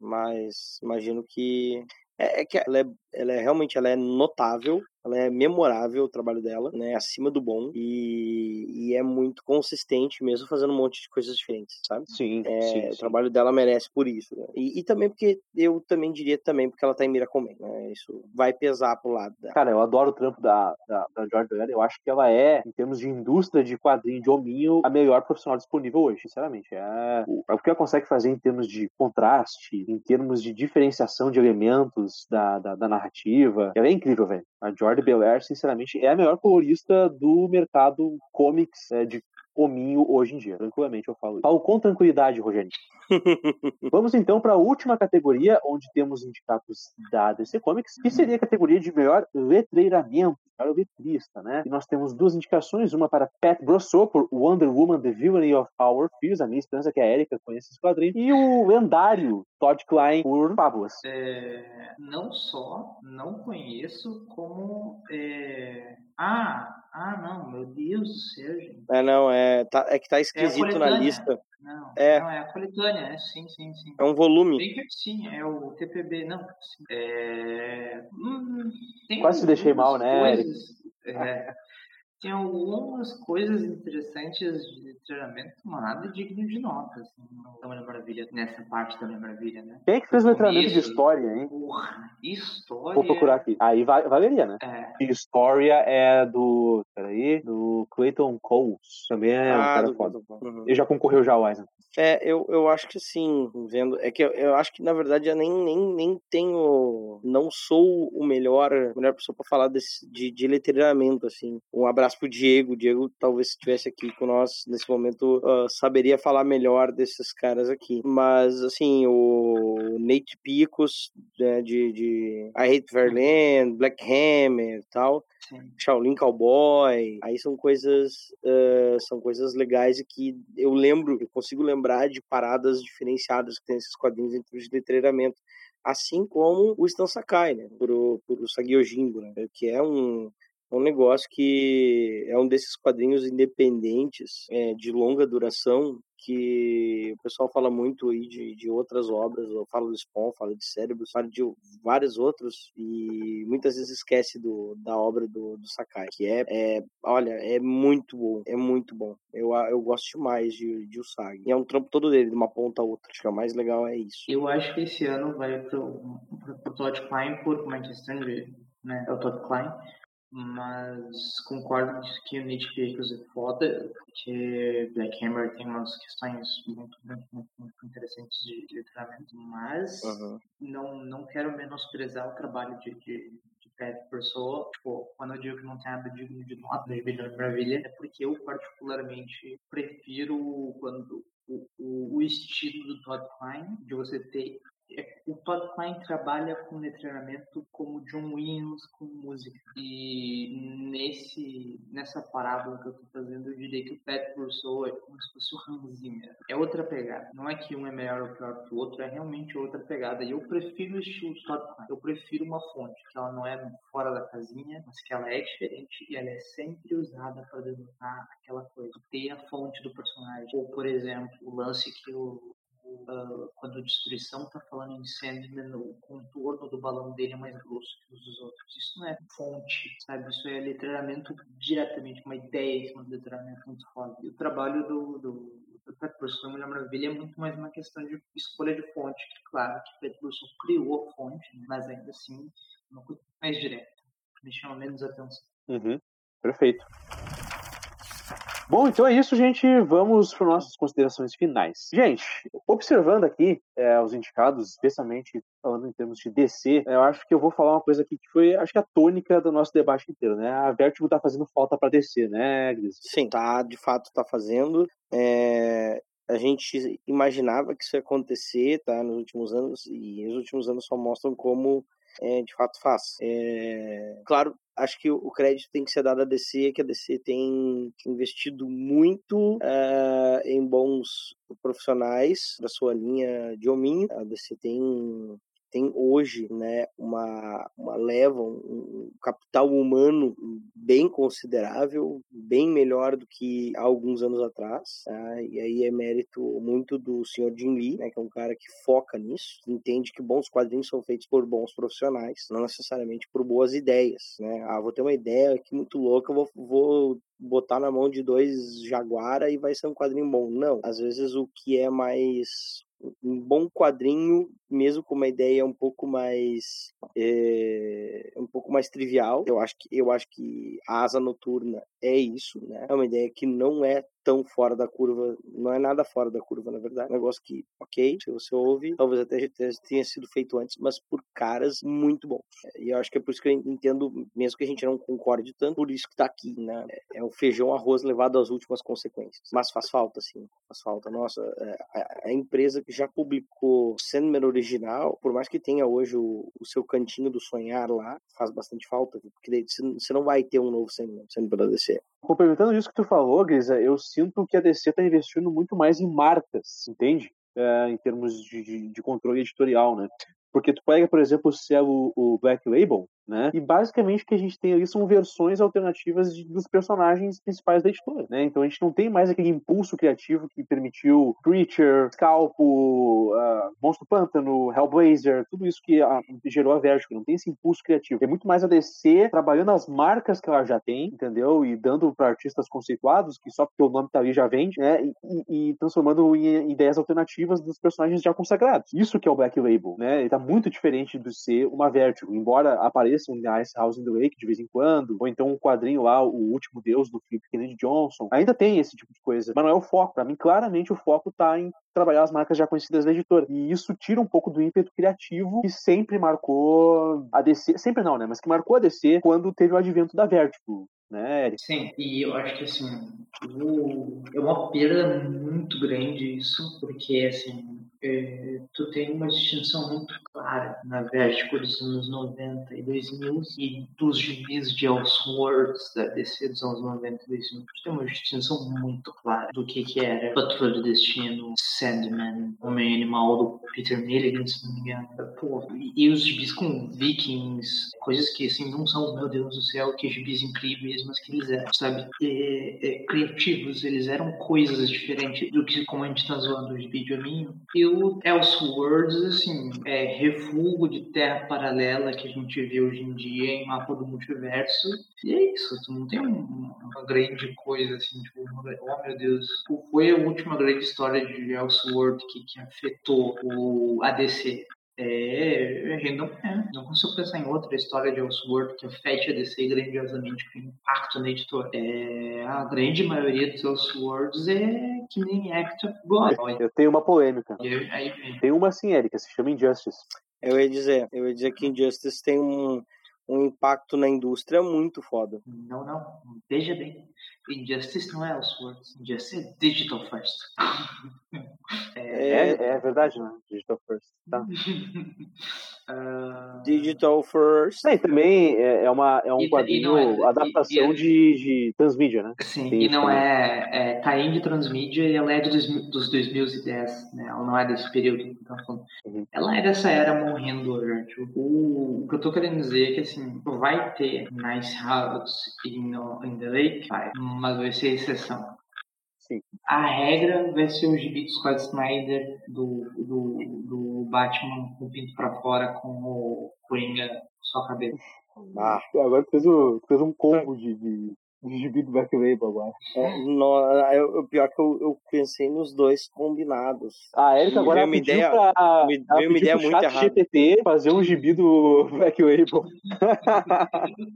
Mas imagino que é, é, que ela é, ela é realmente ela é notável ela é memorável o trabalho dela, né? Acima do bom. E, e é muito consistente mesmo fazendo um monte de coisas diferentes, sabe? Sim, é, sim, sim. O trabalho dela merece por isso. Né? E, e, também porque eu também diria também porque ela tá em Miracle né? Isso vai pesar pro lado dela. Cara, eu adoro o trampo da, da, da Jordan. Eu acho que ela é, em termos de indústria de quadrinho de hominho, a melhor profissional disponível hoje, sinceramente. É, o, é o que ela consegue fazer em termos de contraste, em termos de diferenciação de elementos da, da, da narrativa. Ela é incrível, velho. A Jordan Belair, sinceramente, é a melhor colorista do mercado comics é, de hominho hoje em dia. Tranquilamente eu falo isso. Falo com tranquilidade, Rogério. Vamos então para a última categoria, onde temos indicados da DC Comics, que seria a categoria de melhor letreiramento, melhor letrista, né? E nós temos duas indicações, uma para Pat Brosseau por Wonder Woman, The Villainy of Our Fears, a minha esperança é que a Erika conheça esse quadrinho, e o lendário Todd Klein por Fábulas. É, não só não conheço, como é... ah, ah, não, meu Deus do céu, gente. É, não, é, tá, é que tá esquisito é na lista. Não, é. não, é a coletânea, é, sim, sim, sim. É um volume. Sim, é o TPB, não. Sim. É... Hum, Quase se deixei mal, né, coisas, é, tem algumas coisas interessantes de treinamento, mas nada digno de nota, assim, no Maravilha, nessa parte da Maravilha, né? Quem é que fez o letramento de história, hein? Porra, história... Vou procurar aqui. Aí valeria, né? É. História é do... Peraí, do Clayton Coles. Também é ah, um cara foda. Uhum. Ele já concorreu já ao Eisner. É, eu, eu acho que sim, vendo. É que eu, eu acho que na verdade eu nem, nem, nem tenho. Não sou o melhor, melhor pessoa para falar desse, de, de letreiramento, assim. Um abraço pro Diego. O Diego, talvez se estivesse aqui com nós nesse momento, uh, saberia falar melhor desses caras aqui. Mas, assim, o Nate Picos, né, de, de I Hate Verlaine, Black Hammer e tal. Shaolin Cowboy, aí são coisas uh, são coisas legais e que eu lembro, eu consigo lembrar de paradas diferenciadas que tem esses quadrinhos entre os letreiramento, assim como o Stan Sakai, né, por por o Sagyojimbo, né, que é um um negócio que é um desses quadrinhos independentes é, de longa duração que o pessoal fala muito aí de, de outras obras, fala do Spawn, fala de Cérebros, fala de vários outros e muitas vezes esquece do, da obra do, do Sakai, que é, é, olha, é muito bom, é muito bom. Eu, eu gosto demais de, de Usagi. E é um trampo todo dele, de uma ponta a outra. Acho que é o mais legal é isso. Eu acho que esse ano vai pro, pro, pro Todd Klein por Manchester, né? É o Todd Klein mas concordo que o Nick Jacobs é foda, porque Black Hammer tem umas questões muito, muito, muito, muito interessantes de, letramento, mas uhum. não, não quero menosprezar o trabalho de, de, de Pat Pessoa. Tipo, quando eu digo que não tem nada digno de nota de Bilhão de Maravilha, é porque eu particularmente prefiro quando o, o, o estilo do Todd Klein, de você ter o Klein trabalha com letramento como John Williams com música. E nesse, nessa parábola que eu estou fazendo, eu diria que o Pat Brousseau é como se fosse o Hans Zimmer. É outra pegada. Não é que um é melhor ou pior que o outro, é realmente outra pegada. E eu prefiro o estilo Klein. Eu prefiro uma fonte, que ela não é fora da casinha, mas que ela é diferente e ela é sempre usada para denotar aquela coisa. Ter a fonte do personagem. Ou, por exemplo, o lance que o uh, quando destruição está falando em Sandman, o contorno do balão dele é mais grosso que os dos outros. Isso não é fonte, sabe? Isso é letramento diretamente, uma ideia cima do letramento muito foda. E o trabalho do, do Petrus Mulher Maravilha é muito mais uma questão de escolha de fonte, que claro que Petrus criou a fonte, né? mas ainda assim uma coisa mais direta, me chama menos atenção. Uhum. Perfeito. Bom, então é isso, gente. Vamos para nossas considerações finais. Gente, observando aqui é, os indicados, especialmente falando em termos de DC, eu acho que eu vou falar uma coisa aqui que foi, acho que a tônica do nosso debate inteiro, né? A Vertigo tá fazendo falta para DC, né, Gris? Sim, tá, de fato tá fazendo. É, a gente imaginava que isso ia acontecer, tá, nos últimos anos, e os últimos anos só mostram como é, de fato faz. É, claro, acho que o crédito tem que ser dado à DC, que a DC tem investido muito uh, em bons profissionais da sua linha de hominho. A DC tem tem hoje né, uma, uma leva, um, capital humano bem considerável, bem melhor do que há alguns anos atrás. Tá? E aí é mérito muito do senhor Jim Lee, né, que é um cara que foca nisso, entende que bons quadrinhos são feitos por bons profissionais, não necessariamente por boas ideias. Né? Ah, vou ter uma ideia aqui muito louca, vou, vou botar na mão de dois Jaguara e vai ser um quadrinho bom. Não, às vezes o que é mais um bom quadrinho, mesmo com uma ideia um pouco mais é, um pouco mais trivial. Eu acho que eu acho que a asa noturna é isso, né? É uma ideia que não é tão fora da curva, não é nada fora da curva, na verdade. É um negócio que, ok, se você ouve, talvez até tenha sido feito antes, mas por caras muito bons. E eu acho que é por isso que eu entendo, mesmo que a gente não concorde tanto, por isso que tá aqui, né? É o feijão arroz levado às últimas consequências. Mas faz falta, sim, faz falta. Nossa, é, a, empresa que já publicou Sandman original, por mais que tenha hoje o, o seu cantinho do sonhar lá, faz bastante falta, porque você não vai ter um novo Sandman, Sandman para descer. Complementando isso que tu falou, Grisa, eu sinto que a DC está investindo muito mais em marcas, entende? É, em termos de, de, de, controle editorial, né? Porque tu pega, por exemplo, o o Black Label, né? E basicamente o que a gente tem ali são versões alternativas de, dos personagens principais da editora, né? Então a gente não tem mais aquele impulso criativo que permitiu Preacher, Scalpo, uh, Monstro Pântano, Hellblazer, tudo isso que uh, gerou a Vertigo. Não tem esse impulso criativo. É muito mais a DC trabalhando as marcas que ela já tem, entendeu? E dando para artistas conceituados, que só porque o nome tá ali já vende, né? E, e transformando em ideias alternativas dos personagens já consagrados. Isso que é o Black Label, né? Ele tá muito diferente de ser uma Vertigo, embora apareça em Ice House in the Lake de vez em quando, ou então um quadrinho lá, O Último Deus, do Philip Kennedy Johnson. Ainda tem esse tipo de coisa, mas não é o foco. Para mim, claramente, o foco tá em trabalhar as marcas já conhecidas da editora. E isso tira um pouco do ímpeto criativo que sempre marcou a DC, sempre não, né, mas que marcou a DC quando teve o advento da Vertigo né, Eric? Sim, e eu acho que assim, é uma perda muito grande isso, porque assim, é, tu tem uma distinção muito clara na Vertigo dos anos 90 e 2000 e dos gibis de Elseworlds da DC dos anos 90 e 2000. Tu tem uma distinção muito clara do que que era Patrulha do Destino, Sandman, Homem Animal do Peter Milligan, se não me engano. Pô, e, e os gibis com Vikings, coisas que assim não são, meu Deus do céu, que gibis incríveis, mas que eles eram, sabe, é, é, criativos, eles eram coisas diferentes do que como a gente tá zoando os gibi E o Elseworlds, assim, é refúgio de terra paralela que a gente vê hoje em dia em mapa do multiverso. E é isso, tu não tem uma, grande coisa assim, tipo, oh meu Deus, foi a última grande história de Elseworld que, que afetou o ADC. É, não, é, não consigo pensar em outra história de Elseworld que afete a DC grandiosamente com impacto na editora. É, a grande maioria dos Elseworlds é que nem Act of God. Eu tenho uma polêmica. Aí, aí, tem uma assim, Erika, se chama Injustice. Eu ia dizer, eu ia dizer que Injustice tem um, um impacto na indústria muito foda. Não, não. Veja bem. Injustice não é Elseworlds. Injustice é Digital First. é, é, é, verdade, né? Digital First. Tá. uh... Digital First. É, também é, é, uma, é um e, quadrinho, e é, adaptação e, de, de transmídia, né? Sim, Tem e não é, é. Tá de transmídia e ela é dos, dos 2010, né? Ela não é desse período falando. Uhum. Ela é dessa era morrendo, gente. O, o que eu tô querendo dizer é que, assim, vai ter Nice House in, in the Lake, vai mas vai ser exceção. Sim. A regra vai ser o gibi do Scott Snyder do, do, do Batman com o pinto pra fora com o Coringa só a cabeça. Ah, agora fez, o, fez um combo de, de, gibi do Black Label agora. É, no, eu, o pior que eu, eu pensei nos dois combinados. A Erika agora me ideia, pra, me, veio uma ideia muito errada. GPT fazer um gibi do Black Label.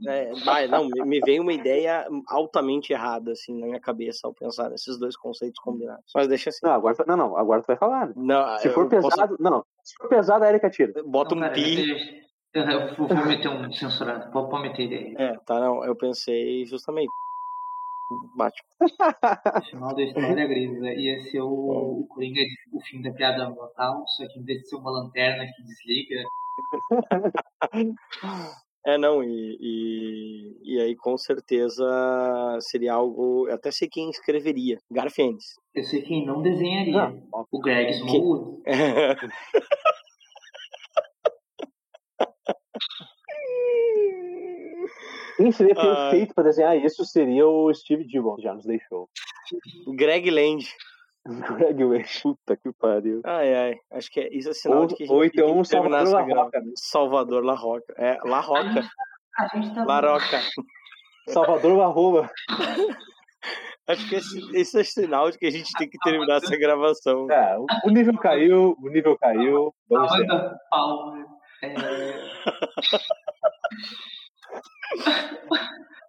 É, mas, não, me veio uma ideia altamente errada, assim, na minha cabeça ao pensar nesses dois conceitos combinados. Mas deixa assim. Não, agora, não, não, agora tu vai falar. Né? Não, se for pesado, posso... não, se for pesado, a Erika tira. Bota não, um pi. Eu vou, vou meter um censurado. Pode, pode meter ele aí. É, tá, não. Eu pensei justamente. Batman. O final da história gris, né? ia ser o, o Coringa, o fim da piada mortal, só que em vez de ser uma lanterna que desliga. É, não, e, e, e, aí com certeza seria algo. Eu até sei quem escreveria: Garfiennes. Eu sei quem não desenharia: ah, o Greg Smallwood. Quem seria perfeito para desenhar isso seria o Steve Dillon, já nos deixou. Greg Land. Greg Land, puta que pariu. Ai, ai, acho que é, isso é sinal ou, de que a gente Ou então um Salvador La Roca. Né? Salvador La Roca. É, La Roca. A gente tá La Roca. Salvador La Roma. Acho que esse, esse, é sinal de que a gente tem que terminar essa gravação. É, o nível caiu, o nível caiu. Vamos ver. É...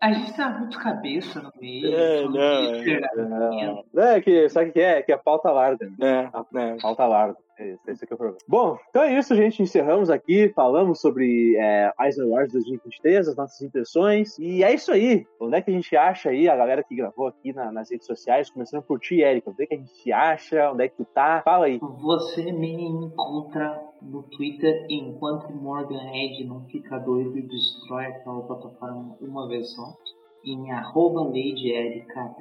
A gente tá muito cabeça no meio. É, não. É, é, que, sabe o que é? Que a pauta larga. É, a, é. pauta larga. É isso, esse aqui é o problema. Bom, então é isso, gente. Encerramos aqui. Falamos sobre é, Eisner Wars 2023, as nossas impressões. E é isso aí. Onde é que a gente acha aí a galera que gravou aqui na, nas redes sociais? Começando por ti, Erika. Onde é que a gente acha? Onde é que tu tá? Fala aí. Você me encontra no Twitter enquanto Morgan Edge não fica doido e destrói aquela plataforma uma vez só. Em arroba Lady Erika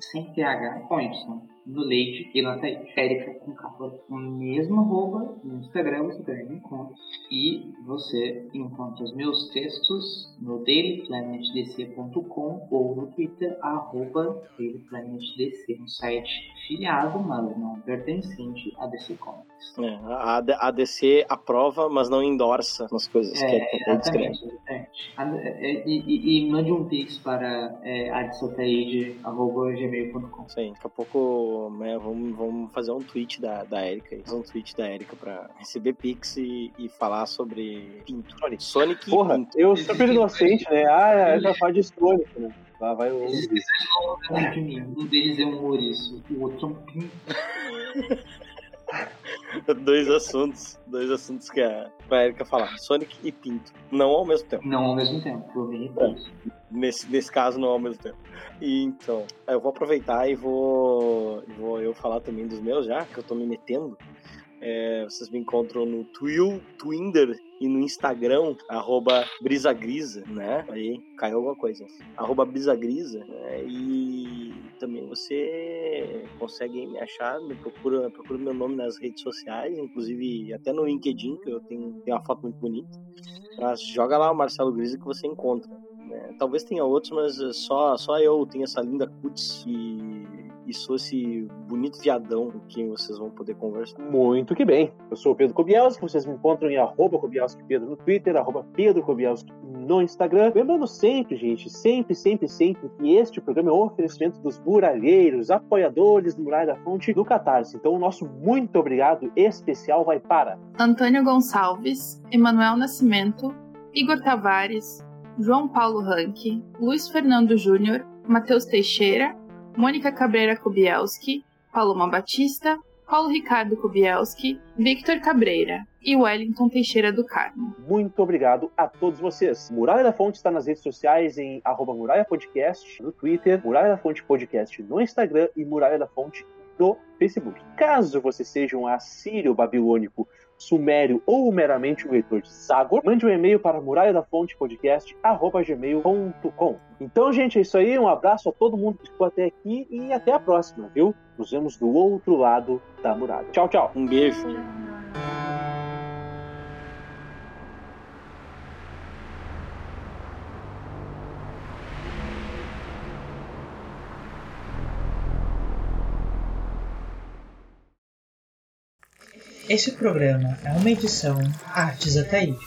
sem TH com. No Leite e na Thaís. Érica com capa no mesmo arroba no Instagram, você também me encontra. E você encontra os meus textos no dailyplanetdc.com ou no Twitter, arroba dailyplanetdc, um site filiado, mas não pertencente a DC Comics. É, a, a DC aprova, mas não endorsa as coisas é, que ele exatamente, exatamente. É, e, e, e, mande um pix para é, Sim, daqui a pouco né, vamos, vamos fazer um tweet da, da Erika, fazer um tweet da Erika para receber pix e, e falar sobre Pinto. Sonic. Sonic Porra, Pinto. eu super inocente, né? Ah, é já fala de Sonic, né? Lá vai o. Um deles é um ouriço, o outro é um pinto. dois assuntos, dois assuntos que a, a Erika falar, Sonic e Pinto, não ao mesmo tempo. Não ao mesmo tempo, mim é. Nesse, nesse caso, não ao mesmo tempo. E então, eu vou aproveitar e vou, vou eu falar também dos meus já, que eu tô me metendo. É, vocês me encontram no Twill, Twinder e no Instagram, arroba brisagrisa, né? Aí caiu alguma coisa. Arroba brisagrisa, né? E também você consegue me achar, me procura, procura meu nome nas redes sociais, inclusive até no LinkedIn, que eu tenho, tenho uma foto muito bonita. Mas joga lá o Marcelo Grisa que você encontra. Né? Talvez tenha outros, mas só, só eu tenho essa linda cutis e e sou esse bonito viadão com quem vocês vão poder conversar. Muito que bem. Eu sou o Pedro Kobielski, vocês me encontram em arroba Kobielski Pedro no Twitter, arroba Pedro Kobielski no Instagram. Lembrando sempre, gente, sempre, sempre, sempre que este programa é um oferecimento dos muralheiros, apoiadores do Muralha da Fonte do Catarse. Então o nosso muito obrigado especial vai para Antônio Gonçalves, Emanuel Nascimento, Igor Tavares, João Paulo Ranque, Luiz Fernando Júnior, Matheus Teixeira, Mônica Cabreira Kubielski, Paloma Batista, Paulo Ricardo Kubielski, Victor Cabreira e Wellington Teixeira do Carmo. Muito obrigado a todos vocês. Muralha da Fonte está nas redes sociais em arroba Muralha Podcast no Twitter, Muralha da Fonte Podcast no Instagram e Muralha da Fonte no Facebook. Caso você seja um assírio babilônico sumério ou meramente um leitor de Sagor, mande um e-mail para muralha da fonte podcast gmail.com. Então, gente, é isso aí. Um abraço a todo mundo que ficou até aqui e até a próxima, viu? Nos vemos do outro lado da muralha. Tchau, tchau. Um beijo. Este programa é uma edição Artes Ataíde.